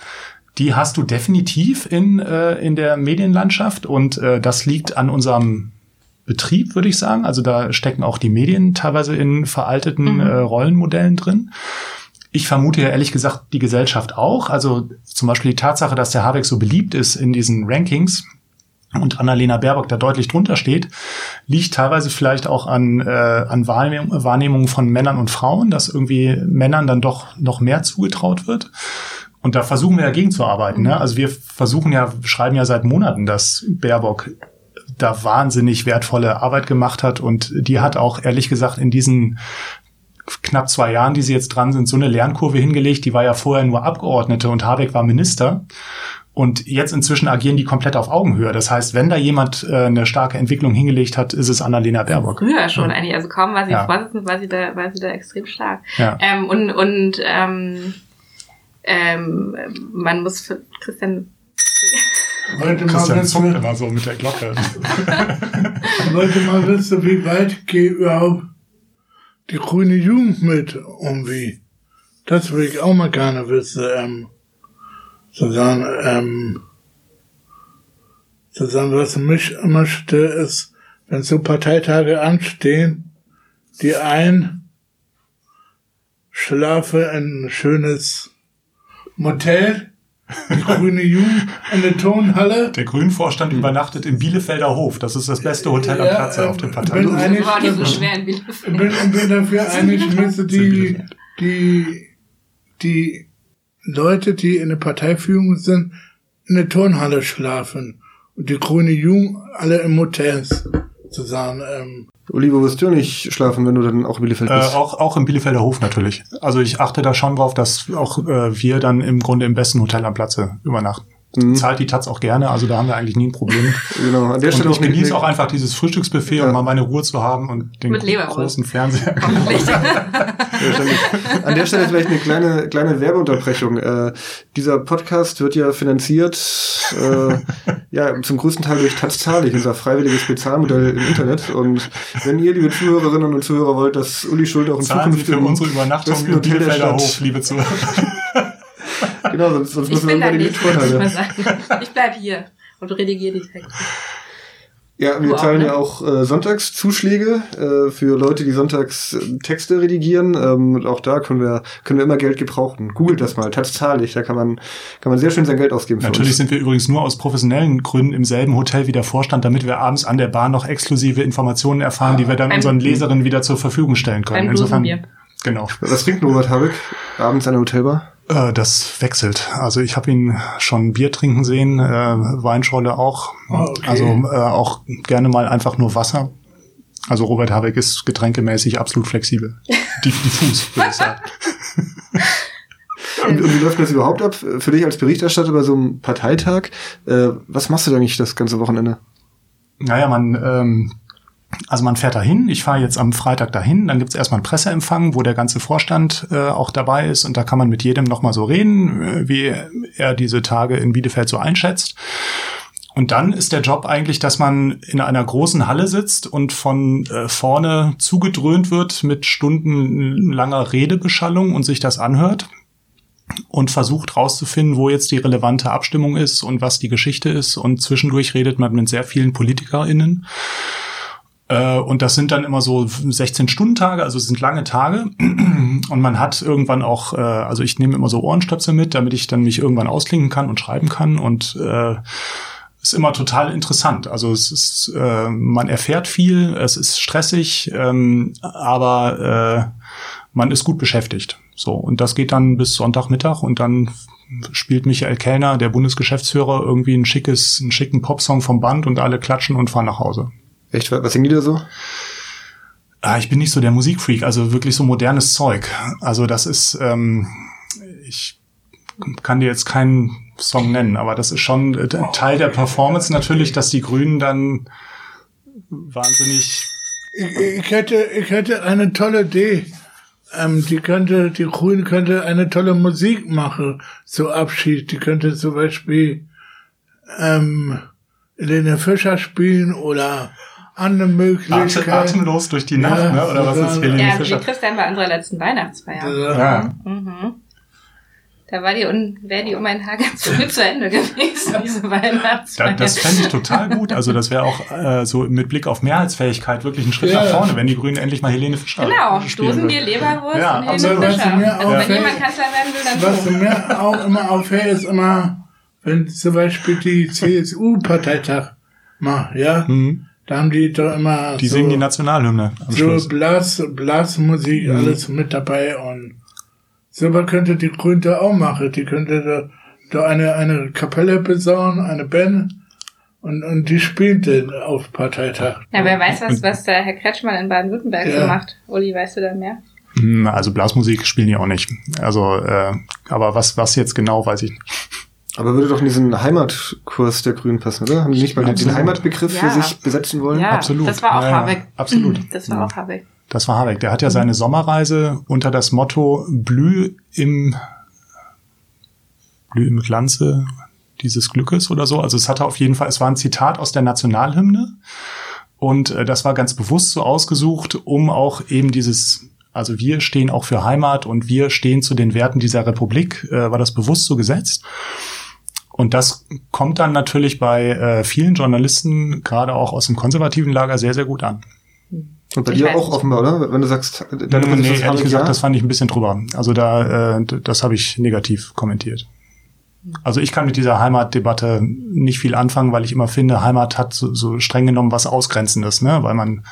Speaker 3: die hast du definitiv in, äh, in der Medienlandschaft und äh, das liegt an unserem Betrieb, würde ich sagen. Also da stecken auch die Medien teilweise in veralteten
Speaker 4: Mhm.
Speaker 3: äh, Rollenmodellen drin. Ich vermute ja ehrlich gesagt die Gesellschaft auch. Also zum Beispiel die Tatsache, dass der Habeck so beliebt ist in diesen Rankings und Annalena Baerbock da deutlich drunter steht, liegt teilweise vielleicht auch an, äh, an Wahrnehmung, Wahrnehmungen von Männern und Frauen, dass irgendwie Männern dann doch noch mehr zugetraut wird. Und da versuchen wir dagegen zu arbeiten. Ne? Also wir versuchen ja, schreiben ja seit Monaten, dass Baerbock da wahnsinnig wertvolle Arbeit gemacht hat und die hat auch ehrlich gesagt in diesen knapp zwei Jahren, die sie jetzt dran sind, so eine Lernkurve hingelegt. Die war ja vorher nur Abgeordnete und Habeck war Minister. Und jetzt inzwischen agieren die komplett auf Augenhöhe. Das heißt, wenn da jemand äh, eine starke Entwicklung hingelegt hat, ist es Annalena Baerbock.
Speaker 4: Früher schon eigentlich. Also kaum war sie
Speaker 3: Ja.
Speaker 4: Vorsitzende, war sie da, war sie da extrem stark.
Speaker 3: Ja.
Speaker 4: Ähm, und und ähm, ähm, man muss für Christian
Speaker 1: mal
Speaker 3: Christian zuckt
Speaker 1: wissen,
Speaker 3: immer so mit der Glocke. [laughs]
Speaker 1: wollte mal wissen, wie weit geht überhaupt die grüne Jugend mit um wie. Das will ich auch mal gerne wissen. Ähm, sozusagen, ähm, sozusagen, was mich immer stört, ist, wenn so Parteitage anstehen, die ein schlafe in ein schönes Motel, die grüne Jugend in der Tonhalle.
Speaker 3: Der Grünvorstand übernachtet im Bielefelder Hof. Das ist das beste Hotel am
Speaker 1: Ja,
Speaker 3: Platze
Speaker 1: ähm,
Speaker 3: auf dem
Speaker 1: bin
Speaker 3: Partei.
Speaker 1: ein-
Speaker 4: Das war auch nicht so
Speaker 1: das-
Speaker 4: schwer in
Speaker 1: Ich
Speaker 4: Bielefeld.
Speaker 1: bin, ich bin dafür einig, müsste die, die, die Leute, die in der Parteiführung sind, in der Turnhalle schlafen und die grüne Jugend alle im Hotels zusammen. Ähm,
Speaker 2: Uli, wo wirst du nicht schlafen, wenn du dann auch in Bielefeld
Speaker 3: Äh,
Speaker 2: bist?
Speaker 3: auch, auch im Bielefelder Hof natürlich. Also ich achte da schon drauf, dass auch äh, wir dann im Grunde im besten Hotel am Platze übernachten.
Speaker 2: Mhm.
Speaker 3: Zahlt die Taz auch gerne, also da haben wir eigentlich nie ein Problem. [laughs]
Speaker 2: Genau, an der
Speaker 3: Und
Speaker 2: Stelle
Speaker 3: ich
Speaker 2: auch eine-
Speaker 3: genieße auch einfach dieses Frühstücksbuffet
Speaker 2: Ja.
Speaker 3: und mal meine Ruhe zu haben und den großen Fernseher. [laughs]
Speaker 2: An der Stelle vielleicht eine kleine, kleine Werbeunterbrechung. Äh, dieser Podcast wird ja finanziert, äh, ja, zum größten Teil durch Taztalik, unser freiwilliges Bezahlmodell im Internet. Und wenn ihr, liebe Zuhörerinnen und Zuhörer, wollt, dass Uli Schuld auch in
Speaker 3: Zahlen Sie
Speaker 2: Zukunft
Speaker 3: für
Speaker 2: im
Speaker 3: unsere Übernachtung im
Speaker 2: Hotel der
Speaker 3: Bielefelder
Speaker 2: Stadt-
Speaker 3: Hof, liebe Zuhörer.
Speaker 2: Genau, sonst, sonst
Speaker 4: Ich
Speaker 2: müssen wir
Speaker 4: bin da
Speaker 2: irgendwann die
Speaker 4: nicht, muss ich. Ich bleib hier Und redigiere die Texte.
Speaker 2: Ja, wir
Speaker 4: auch,
Speaker 2: zahlen
Speaker 4: ne?
Speaker 2: ja auch äh, Sonntagszuschläge äh, für Leute, die sonntags äh, Texte redigieren. Ähm, und auch da können wir können wir immer Geld gebrauchen. Googelt das mal, Taz zahle ich. Da kann man kann man sehr schön sein Geld ausgeben. für
Speaker 3: Natürlich
Speaker 2: uns.
Speaker 3: sind wir übrigens nur aus professionellen Gründen im selben Hotel wie der Vorstand, damit wir abends an der Bar noch exklusive Informationen erfahren, die wir dann unseren Leserinnen wieder zur Verfügung stellen können. Insofern, genau.
Speaker 2: Was trinkt Robert Habeck abends an der Hotelbar?
Speaker 3: Äh, das wechselt. Also ich habe ihn schon Bier trinken sehen, äh, Weinschorle auch.
Speaker 1: Ah, okay.
Speaker 3: Also äh, auch gerne mal einfach nur Wasser. Also Robert Habeck ist getränkemäßig absolut flexibel. [laughs] Diff diffus, würde ich sagen.
Speaker 2: Und, und wie läuft das überhaupt ab für dich als Berichterstatter bei so einem Parteitag? Äh, was machst du da eigentlich das ganze Wochenende?
Speaker 3: Naja, man, ähm, also man fährt dahin. Ich fahre jetzt am Freitag dahin. Dann gibt's erstmal einen Presseempfang, wo der ganze Vorstand äh, auch dabei ist. Und da kann man mit jedem nochmal so reden, äh, wie er diese Tage in Bielefeld so einschätzt. Und dann ist der Job eigentlich, dass man in einer großen Halle sitzt und von äh, vorne zugedröhnt wird mit stundenlanger Redebeschallung und sich das anhört und versucht rauszufinden, wo jetzt die relevante Abstimmung ist und was die Geschichte ist. Und zwischendurch redet man mit sehr vielen PolitikerInnen. Äh, Und das sind dann immer so 16-Stunden-Tage, also es sind lange Tage. [clears throat] Und man hat irgendwann auch, äh, also ich nehme immer so Ohrenstöpsel mit, damit ich dann mich irgendwann ausklinken kann und schreiben kann. Und äh, ist immer total interessant. Also es ist, äh, man erfährt viel, es ist stressig, ähm, aber äh, man ist gut beschäftigt. So und das geht dann bis Sonntagmittag und dann spielt Michael Kellner, der Bundesgeschäftsführer, irgendwie ein schickes, einen schicken Popsong vom Band und alle klatschen und fahren nach Hause.
Speaker 2: Echt, was singen die da so?
Speaker 3: Ah, ich bin nicht so der Musikfreak, also wirklich so modernes Zeug. Also das ist, ähm, ich kann dir jetzt keinen Song nennen, aber das ist schon äh, Teil der Performance natürlich, dass die Grünen dann wahnsinnig.
Speaker 1: Ich, ich hätte, ich hätte eine tolle Idee. Ähm, die könnte, die Grünen könnte eine tolle Musik machen zu Abschied. Die könnte zum Beispiel ähm, Helene Fischer spielen oder andere
Speaker 3: Atem,
Speaker 1: Möglichkeiten.
Speaker 3: atemlos durch die Nacht,
Speaker 1: Ja,
Speaker 3: ne? Oder was ist
Speaker 1: ja.
Speaker 3: Helene
Speaker 4: Ja, also
Speaker 3: Fischer?
Speaker 4: wie Christian bei unserer letzten Weihnachtsfeier.
Speaker 1: Ja.
Speaker 3: Ja.
Speaker 4: Mhm. Da war die un wäre die um ein Haar ganz [laughs] früh zu Ende gewesen, diese Weihnachtsfeier.
Speaker 3: Da, das fände ich total gut. Also das wäre auch äh, so mit Blick auf Mehrheitsfähigkeit wirklich ein Schritt
Speaker 1: Ja.
Speaker 3: nach vorne, wenn die Grünen endlich mal Helene Fischer
Speaker 4: genau, Dosenbier,
Speaker 3: würden.
Speaker 4: Leberwurst
Speaker 3: Ja,
Speaker 4: und. Helene
Speaker 1: Was
Speaker 4: Fischer.
Speaker 1: mir auch
Speaker 4: Wenn jemand Kanzler werden will, dann
Speaker 1: Was
Speaker 4: du.
Speaker 1: mir auch immer auffällt, ist immer, wenn zum Beispiel die CSU-Parteitag macht, ja,
Speaker 3: Mhm.
Speaker 1: Da haben die doch immer
Speaker 3: Die
Speaker 1: so,
Speaker 3: singen die Nationalhymne am
Speaker 1: so
Speaker 3: Schluss.
Speaker 1: Blas, Blasmusik,
Speaker 3: Mhm.
Speaker 1: alles mit dabei und sowas könnte die Grünen da auch machen. Die könnte da, da eine, eine Kapelle besorgen, eine Band und, und die spielt den auf Parteitag.
Speaker 4: Ja, wer weiß, was, was der Herr Kretschmann in Baden-Württemberg
Speaker 1: Ja.
Speaker 4: so macht. Uli, weißt du da mehr?
Speaker 3: Hm, Also Blasmusik spielen die auch nicht. Also, äh, aber was, was jetzt genau, weiß ich nicht.
Speaker 2: Aber würde doch in diesen Heimatkurs der Grünen passen, oder? Haben die nicht mal den
Speaker 3: Absolut.
Speaker 2: Heimatbegriff
Speaker 4: Ja.
Speaker 2: für sich besetzen wollen?
Speaker 4: Ja,
Speaker 3: Absolut.
Speaker 4: das war auch Habeck.
Speaker 3: absolut. [clears throat]
Speaker 4: Das war auch Habeck.
Speaker 3: Das war Habeck. Der hat ja seine Sommerreise unter das Motto Blüh im Blüh im Glanze dieses Glückes oder so. Also es hatte auf jeden Fall, es war ein Zitat aus der Nationalhymne. Und äh, das war ganz bewusst so ausgesucht, um auch eben dieses, also wir stehen auch für Heimat und wir stehen zu den Werten dieser Republik, äh, war das bewusst so gesetzt. Und das kommt dann natürlich bei äh, vielen Journalisten, gerade auch aus dem konservativen Lager, sehr, sehr gut an.
Speaker 2: Und bei
Speaker 4: Ich
Speaker 2: dir auch offenbar, oder? Wenn du sagst, deine
Speaker 3: nee,
Speaker 2: ist
Speaker 3: ehrlich gesagt,
Speaker 2: ja?
Speaker 3: das fand ich ein bisschen drüber. Also da, äh, das habe ich negativ kommentiert. Also ich kann mit dieser Heimatdebatte nicht viel anfangen, weil ich immer finde, Heimat hat so, so streng genommen was Ausgrenzendes, ne? Weil man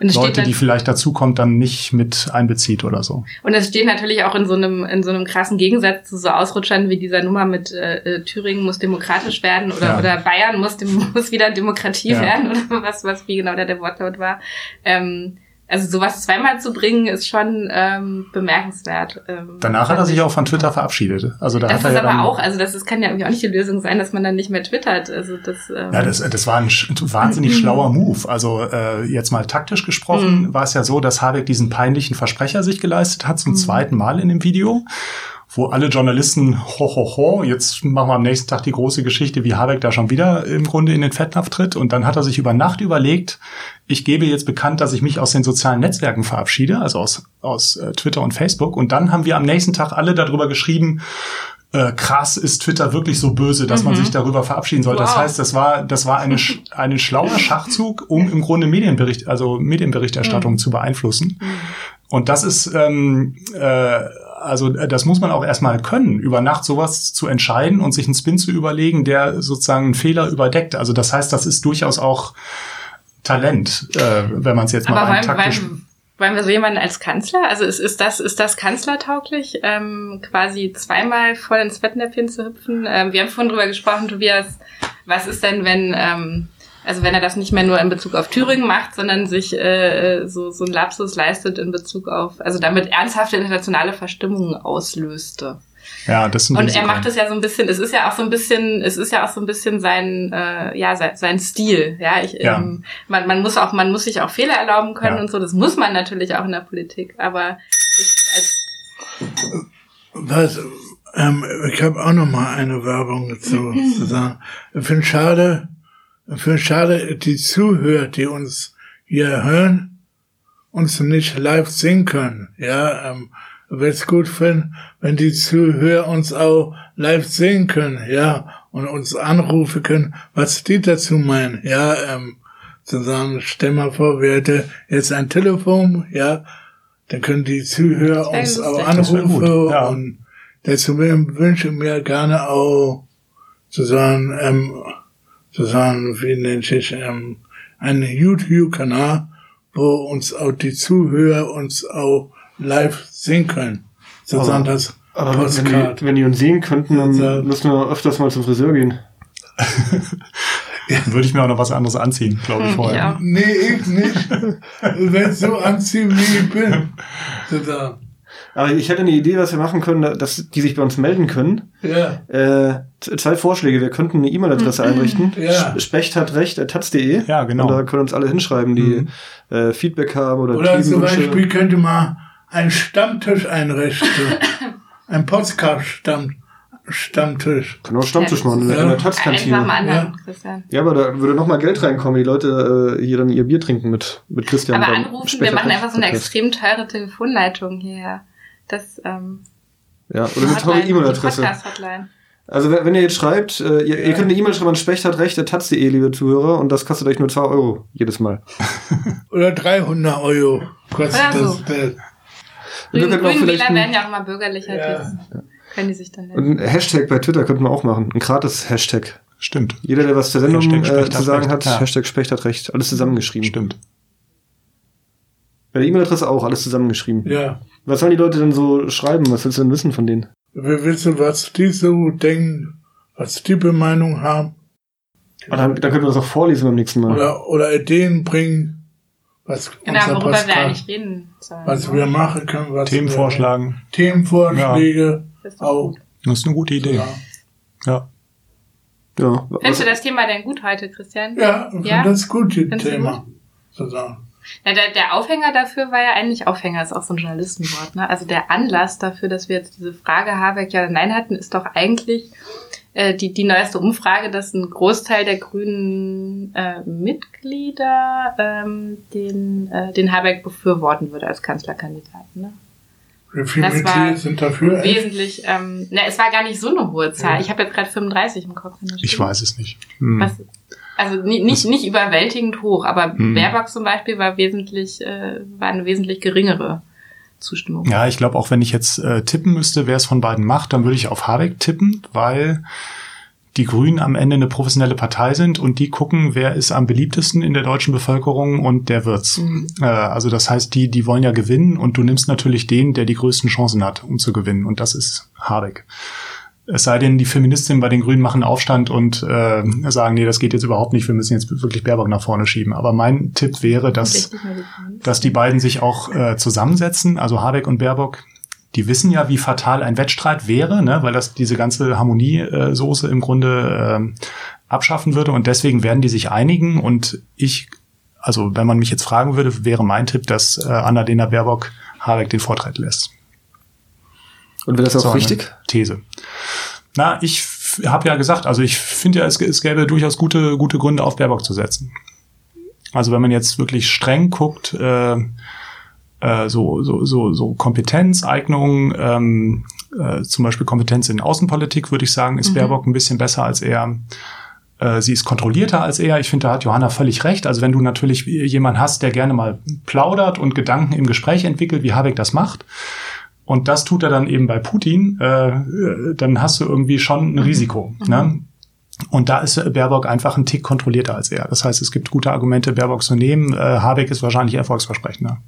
Speaker 3: Leute, die vielleicht dazukommt, dann nicht mit einbezieht oder so.
Speaker 4: und es steht natürlich auch in so einem in so einem krassen Gegensatz zu so Ausrutschern wie dieser Nummer mit äh, äh, Thüringen muss demokratisch werden oder
Speaker 3: Ja.
Speaker 4: oder Bayern muss dem, [laughs] muss wieder Demokratie
Speaker 3: Ja.
Speaker 4: werden oder was was wie genau da der Wortlaut war. Ähm, also sowas zweimal zu bringen ist schon ähm, bemerkenswert. Ähm,
Speaker 3: Danach hat er sich auch von Twitter verabschiedet. Also da
Speaker 4: Das
Speaker 3: hat er
Speaker 4: ist
Speaker 3: ja
Speaker 4: aber auch, also das, ist, kann ja irgendwie auch nicht die Lösung sein, dass man dann nicht mehr twittert. Also das, ähm,
Speaker 3: Ja, das, das war ein wahnsinnig [laughs] schlauer Move. Also äh, jetzt mal taktisch gesprochen
Speaker 4: Mhm.
Speaker 3: war es ja so, dass Habeck diesen peinlichen Versprecher sich geleistet hat zum
Speaker 4: Mhm.
Speaker 3: zweiten Mal in dem Video, wo alle Journalisten, ho, ho, ho, jetzt machen wir am nächsten Tag die große Geschichte, wie Habeck da schon wieder im Grunde in den Fettnapf tritt. Und dann hat er sich über Nacht überlegt, ich gebe jetzt bekannt, dass ich mich aus den sozialen Netzwerken verabschiede, also aus, aus äh, Twitter und Facebook. Und dann haben wir am nächsten Tag alle darüber geschrieben, äh, krass, ist Twitter wirklich so böse, dass mhm. man sich darüber verabschieden sollte. Wow. Das heißt, das war, das war eine, [laughs] ein schlauer Schachzug, um im Grunde Medienbericht, also Medienberichterstattung mhm. zu beeinflussen. Mhm. Und das ist, ähm, äh, also das muss man auch erstmal können, über Nacht sowas zu entscheiden und sich einen Spin zu überlegen, der sozusagen einen Fehler überdeckt. Also das heißt, das ist durchaus auch Talent, äh, wenn man es jetzt mal rein taktisch...
Speaker 4: Wollen wir so jemanden als Kanzler? Also ist, ist das ist das kanzlertauglich, ähm, quasi zweimal voll ins Fettnäpfchen zu hüpfen? Ähm, wir haben vorhin drüber gesprochen, Tobias. Was ist denn, wenn ähm, also wenn er das nicht mehr nur in Bezug auf Thüringen macht, sondern sich äh, so so ein Lapsus leistet in Bezug auf, also damit ernsthafte internationale Verstimmungen auslöste?
Speaker 3: Ja, das
Speaker 4: sind Und er macht es ja so ein bisschen, es ist ja auch so ein bisschen, es ist ja auch so ein bisschen sein, äh, ja, sein, sein Stil. Ja, ich, ja. Ähm, man, man muss auch, man muss sich auch Fehler erlauben können ja. und so. Das muss man natürlich auch in der Politik. Aber ich, als
Speaker 1: was, ähm, ich habe auch noch mal eine Werbung dazu [laughs] zu sagen. Ich finde schade, ich finde schade, die Zuhörer, die uns hier hören, uns nicht live sehen können. Ja, ähm, würde es gut finden, wenn die Zuhörer uns auch live sehen können, ja, und uns anrufen können, was die dazu meinen, ja, ähm, zu sagen, stell mal vor, wir hätten jetzt ein Telefon, ja, dann können die Zuhörer uns auch anrufen ja. und dazu wünsche ich mir gerne auch zu sagen, ähm, zu sagen, wie nennt sich, ähm, einen YouTube-Kanal, wo uns auch die Zuhörer uns auch live sehen können. Sozusagen aber, das
Speaker 2: aber wenn die, wenn die uns sehen könnten, dann ja. müssen wir öfters mal zum Friseur gehen.
Speaker 3: ja. [laughs] Würde ich mir auch noch was anderes anziehen, glaube ich, hm, vorher. Ja.
Speaker 1: Nee, ich nicht. wenn so anziehen, wie ich bin. Sozusagen.
Speaker 2: Aber ich hätte eine Idee, was wir machen können, dass die sich bei uns melden können. Ja. Äh, zwei Vorschläge. Wir könnten eine E-Mail-Adresse mhm. einrichten. Ja. Specht hat recht, taz.de.
Speaker 3: Ja, genau.
Speaker 2: Und da können uns alle hinschreiben, die mhm. äh, Feedback haben oder
Speaker 1: Oder zum Beispiel könnte man einen Stammtisch einrichten. [laughs] ein Podcast-Stammtisch. Stammtisch.
Speaker 2: Kann auch Stammtisch machen in, ja. in der Taz-Kantine. Ja. ja, aber da würde noch mal Geld reinkommen, die Leute äh, hier dann ihr Bier trinken mit, mit Christian.
Speaker 4: Aber anrufen, wir machen einfach so eine extrem teure Telefonleitung hierher. Das, ähm,
Speaker 2: ja, oder eine tolle E-Mail-Adresse. Also wenn ihr jetzt schreibt, äh, ihr, ihr könnt eine E-Mail schreiben an spechthatrecht.taz.de, liebe Zuhörer, und das kostet euch nur 2 Euro jedes Mal. [laughs]
Speaker 1: oder 300 Euro kostet Oder so. das.
Speaker 4: Grün, Grün Wähler werden ja auch immer bürgerlicher. Ja. Können die sich dann
Speaker 2: nennen. Und ein Hashtag bei Twitter könnten wir auch machen. Ein gratis Hashtag.
Speaker 3: Stimmt.
Speaker 2: Jeder, der was zur Sendung äh, zu sagen hat, ja. Hashtag Specht hat recht. Alles zusammengeschrieben.
Speaker 3: Stimmt.
Speaker 2: Bei der E-Mail-Adresse auch, alles zusammengeschrieben.
Speaker 1: Ja.
Speaker 2: Was sollen die Leute denn so schreiben? Was willst du denn wissen von denen?
Speaker 1: Wir wissen, was die so denken, was die Meinung haben.
Speaker 2: Ah, dann, dann können wir das auch vorlesen beim nächsten Mal.
Speaker 1: Oder, oder Ideen bringen was
Speaker 4: genau, worüber Pascal, wir eigentlich reden
Speaker 1: sollen. Was wir machen können, was
Speaker 3: Themen vorschlagen.
Speaker 1: Themenvorschläge ja. auch.
Speaker 3: Das ist eine gute Idee. Ja.
Speaker 4: ja. Findest du das Thema denn gut heute, Christian?
Speaker 1: Ja, ja? das ist gut, das Thema. Gut?
Speaker 4: Ja, der, der Aufhänger dafür war ja eigentlich, Aufhänger ist auch so ein Journalistenwort, ne? Also der Anlass dafür, dass wir jetzt diese Frage Habeck ja oder nein hatten, ist doch eigentlich äh, die, die neueste Umfrage, dass ein Großteil der grünen äh, Mitglieder ähm, den, äh, den Habeck befürworten würde als Kanzlerkandidaten. Ne?
Speaker 1: Wie viele das Mitglieder sind dafür?
Speaker 4: Wesentlich, ähm, ne, es war gar nicht so eine hohe Zahl. Ja. Ich habe jetzt gerade 35 im Kopf.
Speaker 3: Ich weiß es nicht. Hm.
Speaker 4: Was, also nicht, nicht, nicht überwältigend hoch, aber hm. Baerbock zum Beispiel war wesentlich, äh, war eine wesentlich geringere Zustimmung.
Speaker 3: Ja, ich glaube, auch wenn ich jetzt äh, tippen müsste, wer es von beiden macht, dann würde ich auf Habeck tippen, weil die Grünen am Ende eine professionelle Partei sind und die gucken, wer ist am beliebtesten in der deutschen Bevölkerung und der wird's. Mhm. Äh, also das heißt, die, die wollen ja gewinnen und du nimmst natürlich den, der die größten Chancen hat, um zu gewinnen und das ist Habeck. Es sei denn, die Feministinnen bei den Grünen machen Aufstand und äh, sagen, nee, das geht jetzt überhaupt nicht, wir müssen jetzt wirklich Baerbock nach vorne schieben. Aber mein Tipp wäre, dass, dass die beiden sich auch äh, zusammensetzen, also Habeck und Baerbock, die wissen ja, wie fatal ein Wettstreit wäre, ne, weil das diese ganze Harmoniesoße im Grunde äh, abschaffen würde und deswegen werden die sich einigen und ich, also wenn man mich jetzt fragen würde, wäre mein Tipp, dass äh, Annalena Baerbock Habeck den Vortritt lässt.
Speaker 2: Und wäre das auch so richtig?
Speaker 3: These. Na, ich habe ja gesagt, also ich finde ja, es, es gäbe durchaus gute, gute Gründe, auf Baerbock zu setzen. Also wenn man jetzt wirklich streng guckt, äh, äh, so, so, so, so Kompetenz, Eignung, ähm, äh, zum Beispiel Kompetenz in Außenpolitik, würde ich sagen, ist
Speaker 4: Mhm.
Speaker 3: Baerbock ein bisschen besser als er. Äh, Sie ist kontrollierter als er. Ich finde, da hat Johanna völlig recht. Also wenn du natürlich jemanden hast, der gerne mal plaudert und Gedanken im Gespräch entwickelt, wie Habeck das macht, und das tut er dann eben bei Putin, äh, äh, dann hast du irgendwie schon ein Risiko. Ne? Und da ist Baerbock einfach ein Tick kontrollierter als er. Das heißt, es gibt gute Argumente, Baerbock zu nehmen. Äh, Habeck ist wahrscheinlich erfolgsversprechender.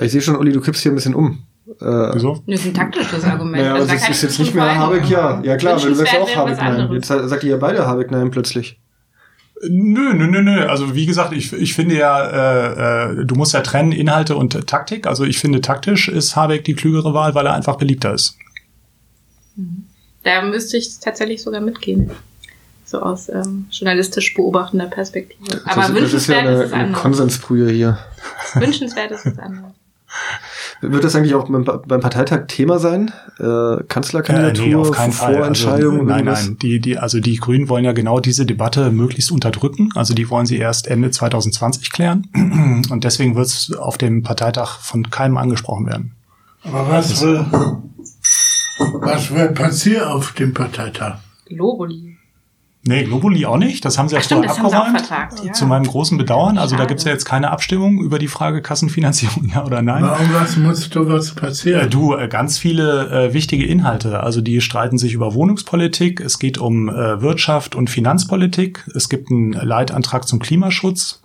Speaker 2: Ich sehe schon, Olli, du kippst hier ein bisschen um. Äh,
Speaker 3: Wieso?
Speaker 4: Das ist ein taktisches Argument.
Speaker 2: Naja,
Speaker 4: Also da
Speaker 2: es
Speaker 4: kann
Speaker 2: ist
Speaker 4: ich
Speaker 2: jetzt nicht mehr. Habeck, ja. Ja klar, du sagst auch Habeck nein. Jetzt sagt ihr ja beide Habeck nein plötzlich.
Speaker 3: Nö, nö, nö, nö. Also wie gesagt, ich, ich finde ja, äh, äh, du musst ja trennen Inhalte und Taktik. Also ich finde taktisch ist Habeck die klügere Wahl, weil er einfach beliebter ist.
Speaker 4: Da müsste ich tatsächlich sogar mitgehen. So aus ähm, journalistisch beobachtender Perspektive. Aber
Speaker 2: das, das ist ja
Speaker 4: wünschenswert
Speaker 2: eine,
Speaker 4: ist es
Speaker 2: eine
Speaker 4: anders.
Speaker 2: Konsensbrühe hier.
Speaker 4: Wünschenswert ist es anders. [laughs]
Speaker 2: Wird das eigentlich auch beim, beim Parteitag Thema sein? Äh, Kanzlerkandidatur,
Speaker 3: Äh, nee, auf keinen Fall.
Speaker 2: Vorentscheidung?
Speaker 3: Also, nein, nein. Die, die, also die Grünen wollen ja genau diese Debatte möglichst unterdrücken. Also die wollen sie erst Ende 2020 klären. [clears throat] Und deswegen wird es auf dem Parteitag von keinem angesprochen werden.
Speaker 1: Aber was will, was wird passieren auf dem Parteitag?
Speaker 4: Globuli.
Speaker 3: Nee, Globuli auch nicht. Das haben sie ja
Speaker 4: Ach stimmt,
Speaker 3: vorher
Speaker 4: das haben sie auch
Speaker 3: abgeräumt.
Speaker 4: vertagt, ja.
Speaker 3: Zu meinem großen Bedauern. Also da
Speaker 4: Schade.
Speaker 3: gibt's ja jetzt keine Abstimmung über die Frage Kassenfinanzierung, [laughs] ja oder nein.
Speaker 1: Warum was muss da was
Speaker 3: Äh,
Speaker 1: passieren?
Speaker 3: Du, äh, ganz viele äh, wichtige Inhalte. Also die streiten sich über Wohnungspolitik, es geht um äh, Wirtschaft und Finanzpolitik, es gibt einen Leitantrag zum Klimaschutz.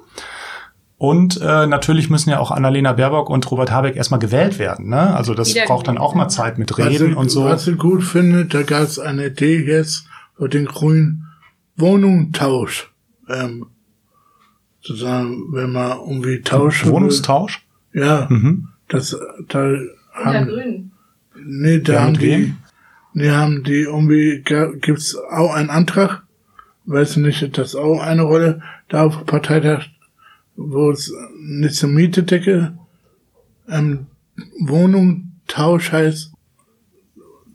Speaker 3: Und äh, natürlich müssen ja auch Annalena Baerbock und Robert Habeck erstmal gewählt werden. Ne? Also das
Speaker 4: Wieder
Speaker 3: braucht dann auch mal Zeit mit
Speaker 1: was,
Speaker 3: Reden
Speaker 1: ich,
Speaker 3: und so.
Speaker 1: was ich gut finde, da gab es eine Idee jetzt für den Grünen Wohnungtausch. Ähm, sozusagen, wenn man irgendwie tauschen
Speaker 3: Wohnungstausch?
Speaker 1: will. Ja,
Speaker 3: Mhm.
Speaker 1: das, da haben,
Speaker 4: Grün.
Speaker 1: nee, da
Speaker 3: Ja,
Speaker 1: haben die, nee, haben die irgendwie, gibt's auch einen Antrag, weiß nicht, ist das auch eine Rolle, da auf Parteitag, wo es nicht zur Mietedecke, ähm, Wohnungtausch heißt, die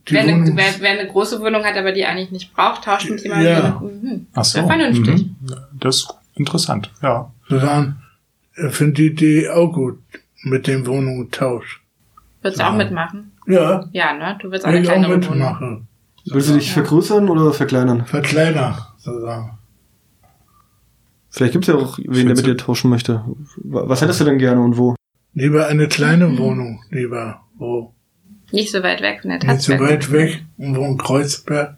Speaker 4: Wer eine, wer, wer eine große Wohnung hat, aber die eigentlich nicht braucht, tauscht mit jemandem.
Speaker 1: Ja.
Speaker 4: Mhm.
Speaker 3: Ach so.
Speaker 4: Sehr vernünftig.
Speaker 3: Mhm. Das ist interessant, ja.
Speaker 1: ich finde die Idee auch gut mit dem Wohnungtausch.
Speaker 4: Würdest du auch mitmachen?
Speaker 1: Ja,
Speaker 4: Ja, ne? Du willst auch eine
Speaker 1: ich auch
Speaker 4: kleinere Wohnung.
Speaker 1: mitmachen.
Speaker 2: Willst du dich vergrößern oder verkleinern?
Speaker 1: Verkleinern, sozusagen.
Speaker 2: Vielleicht gibt's ja auch wen, der mit dir tauschen möchte. Was hättest du denn gerne und wo?
Speaker 1: Lieber eine kleine
Speaker 4: Mhm.
Speaker 1: Wohnung, lieber, wo
Speaker 4: Nicht so weit weg von der
Speaker 1: nicht so weit weg, und wo in Kreuzberg.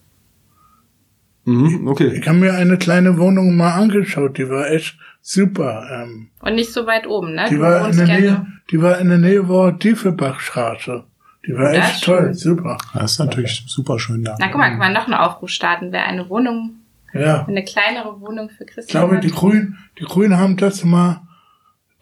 Speaker 2: Mhm, okay.
Speaker 1: Ich habe mir eine kleine Wohnung mal angeschaut, die war echt super. Ähm,
Speaker 4: Und nicht so weit oben, ne?
Speaker 1: die
Speaker 4: Du
Speaker 1: war in der
Speaker 4: gerne-
Speaker 1: Nähe, die war in der Nähe, wo Diefebachstraße. Die war
Speaker 4: Das
Speaker 1: echt toll,
Speaker 4: schön.
Speaker 1: super.
Speaker 3: Das ist natürlich super schön da.
Speaker 4: Na guck mal, kann man noch einen Aufruf starten, wer eine Wohnung,
Speaker 1: Ja,
Speaker 4: eine kleinere Wohnung für
Speaker 1: ich
Speaker 4: Christian
Speaker 1: glaube,
Speaker 4: hat.
Speaker 1: die Grünen, die Grünen haben das mal,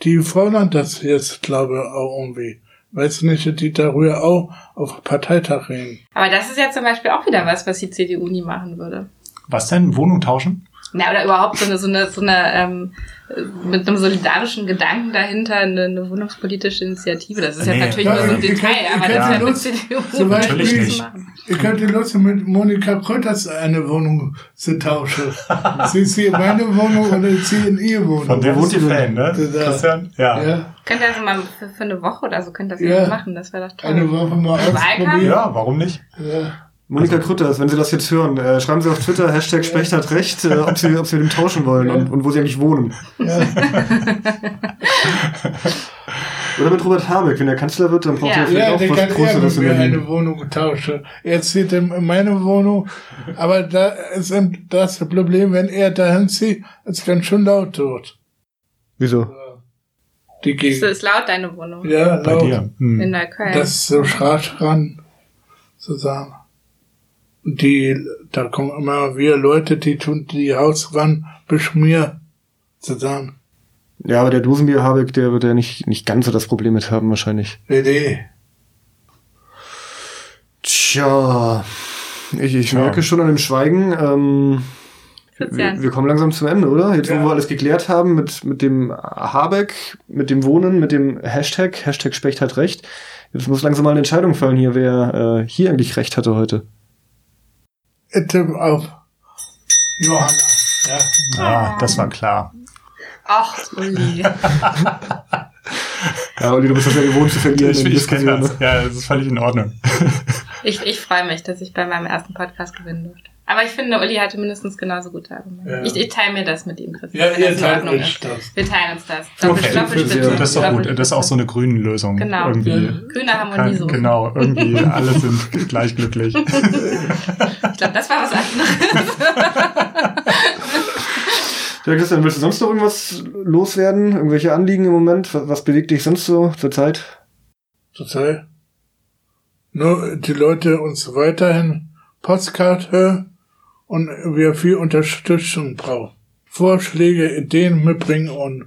Speaker 1: die fordern das jetzt, glaube ich, auch irgendwie. Weißt du nicht, die darüber auch auf Parteitag reden.
Speaker 4: Aber das ist ja zum Beispiel auch wieder was, was die CDU nie machen würde.
Speaker 3: Was denn? Wohnung tauschen?
Speaker 4: Na, oder überhaupt so eine, so eine, so eine ähm, äh, mit einem solidarischen Gedanken dahinter eine, eine wohnungspolitische Initiative. Das ist
Speaker 3: Nee.
Speaker 4: jetzt natürlich
Speaker 1: Ja,
Speaker 4: nur so ein
Speaker 1: ich
Speaker 4: Detail,
Speaker 1: ich
Speaker 4: aber
Speaker 1: kann
Speaker 4: das ist
Speaker 1: die
Speaker 4: ja mit
Speaker 1: Lust-
Speaker 4: CDU
Speaker 1: zum Beispiel
Speaker 3: nicht.
Speaker 4: machen.
Speaker 1: Ich könnte Lust mit Monika Kröters eine Wohnung zu tauschen. [laughs] sie ist hier in meine Wohnung oder sie in ihre Wohnung.
Speaker 3: Von der wohnt ihr Fan, ne? Christian? Ja.
Speaker 1: Ja,
Speaker 4: Könnt ihr also mal für, für eine Woche oder so könnt ihr das
Speaker 1: Ja.
Speaker 4: machen, das wäre doch toll.
Speaker 1: eine Woche mal ausprobieren.
Speaker 3: Ja, warum nicht?
Speaker 1: Ja.
Speaker 2: Monika Krütters, wenn Sie das jetzt hören, äh, schreiben Sie auf Twitter, Hashtag Specht hat recht, äh, ob, Sie, ob Sie mit ihm tauschen wollen und, und wo Sie eigentlich wohnen.
Speaker 1: Ja. [laughs]
Speaker 2: Oder mit Robert Habeck, wenn er Kanzler wird, dann braucht
Speaker 4: Ja.
Speaker 2: er vielleicht
Speaker 1: Ja,
Speaker 2: auch
Speaker 1: der
Speaker 2: was
Speaker 1: kann mit
Speaker 2: in
Speaker 1: mir
Speaker 2: Berlin.
Speaker 1: eine Wohnung tauschen. Er zieht in meine Wohnung, aber da ist das Problem, wenn er dahin zieht, ist ganz schön laut dort.
Speaker 2: Wieso?
Speaker 1: Die
Speaker 4: Es
Speaker 1: Gegend.
Speaker 4: ist laut, deine Wohnung.
Speaker 1: Ja,
Speaker 3: Bei
Speaker 1: laut.
Speaker 3: dir. Hm.
Speaker 4: In Neukölln.
Speaker 1: Das ist so schrasch ran, sozusagen. Und die, da kommen immer wieder Leute, die tun die Hauswand beschmieren, sozusagen.
Speaker 2: Ja, aber der Dosenbier Habeck, der wird ja nicht, nicht ganz so das Problem mit haben, wahrscheinlich.
Speaker 1: Nee, nee.
Speaker 2: Tja, ich, ich merke schon an dem Schweigen, ähm, wir, wir kommen langsam zum Ende, oder? Jetzt, wo
Speaker 1: Ja.
Speaker 2: wir alles geklärt haben mit, mit dem Habeck, mit dem Wohnen, mit dem Hashtag, Hashtag Specht hat recht. Jetzt muss langsam mal eine Entscheidung fallen hier, wer äh, hier eigentlich recht hatte heute.
Speaker 1: Tippe auf Johanna. Ja.
Speaker 3: Ah, das war klar.
Speaker 4: Ach, Uli. [laughs]
Speaker 2: Ja, Olli, du bist das ja gewohnt zu verlieren.
Speaker 3: Ich, ich kenne das. Ja, das ist völlig in Ordnung.
Speaker 4: Ich, ich freue mich, dass ich bei meinem ersten Podcast gewinnen durfte. Aber ich finde, Uli hatte mindestens genauso gute Argumente.
Speaker 1: Ja.
Speaker 4: Ich, ich teile mir das mit ihm, Christian.
Speaker 1: Ja, ihr teilt euch
Speaker 4: ist.
Speaker 1: das.
Speaker 4: Wir teilen uns das.
Speaker 3: Okay,
Speaker 4: Doppel, Doppelspitze.
Speaker 2: ja.
Speaker 3: Das ist doch gut. Das ist auch so eine grüne Lösung.
Speaker 4: Genau.
Speaker 3: Irgendwie.
Speaker 4: Grüne Harmonie so.
Speaker 3: Genau, irgendwie [laughs] alle sind gleich glücklich.
Speaker 4: Ich glaube, das war was anderes.
Speaker 2: Ja, Christian, willst du sonst noch irgendwas loswerden? Irgendwelche Anliegen im Moment? Was, was bewegt dich sonst so zur Zeit?
Speaker 1: Zurzeit. Nur die Leute uns weiterhin Postcard hören und wir viel Unterstützung brauchen. Vorschläge, Ideen mitbringen und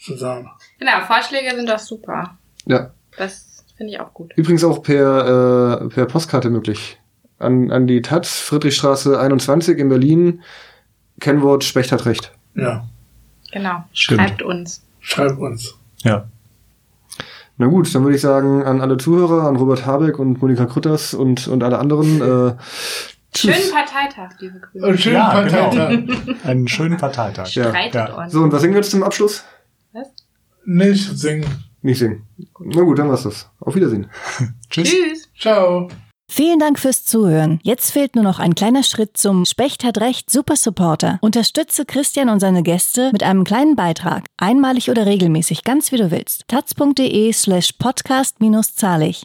Speaker 1: zusammen.
Speaker 4: genau, Vorschläge sind doch super.
Speaker 2: Ja.
Speaker 4: Das finde ich auch gut.
Speaker 2: Übrigens auch per, äh, per Postkarte möglich. An, an die Taz, Friedrichstraße 21 in Berlin. Kennwort Specht hat recht.
Speaker 1: Ja,
Speaker 4: Genau.
Speaker 3: Stimmt.
Speaker 4: Schreibt uns.
Speaker 1: schreib uns.
Speaker 3: Ja.
Speaker 2: Na gut, dann würde ich sagen, an alle Zuhörer, an Robert Habeck und Monika Krutters und, und alle anderen, äh,
Speaker 4: Schönen. Parteitag, liebe Grüne.
Speaker 1: Einen schönen
Speaker 3: Ja,
Speaker 1: Parteitag. [laughs]
Speaker 3: Einen schönen Parteitag.
Speaker 2: Ja.
Speaker 4: Streitet
Speaker 3: Ja.
Speaker 4: uns.
Speaker 2: So, und was singen wir jetzt zum Abschluss?
Speaker 4: Was?
Speaker 1: Nicht singen.
Speaker 2: Nicht singen. Na gut, dann war's das. Auf Wiedersehen. [laughs]
Speaker 3: Tschüss.
Speaker 4: Tschüss.
Speaker 1: Ciao.
Speaker 5: Vielen Dank fürs Zuhören. Jetzt fehlt nur noch ein kleiner Schritt zum Specht hat recht Super Supporter. Unterstütze Christian und seine Gäste mit einem kleinen Beitrag. Einmalig oder regelmäßig, ganz wie du willst. taz.de slash podcast minus zahlig.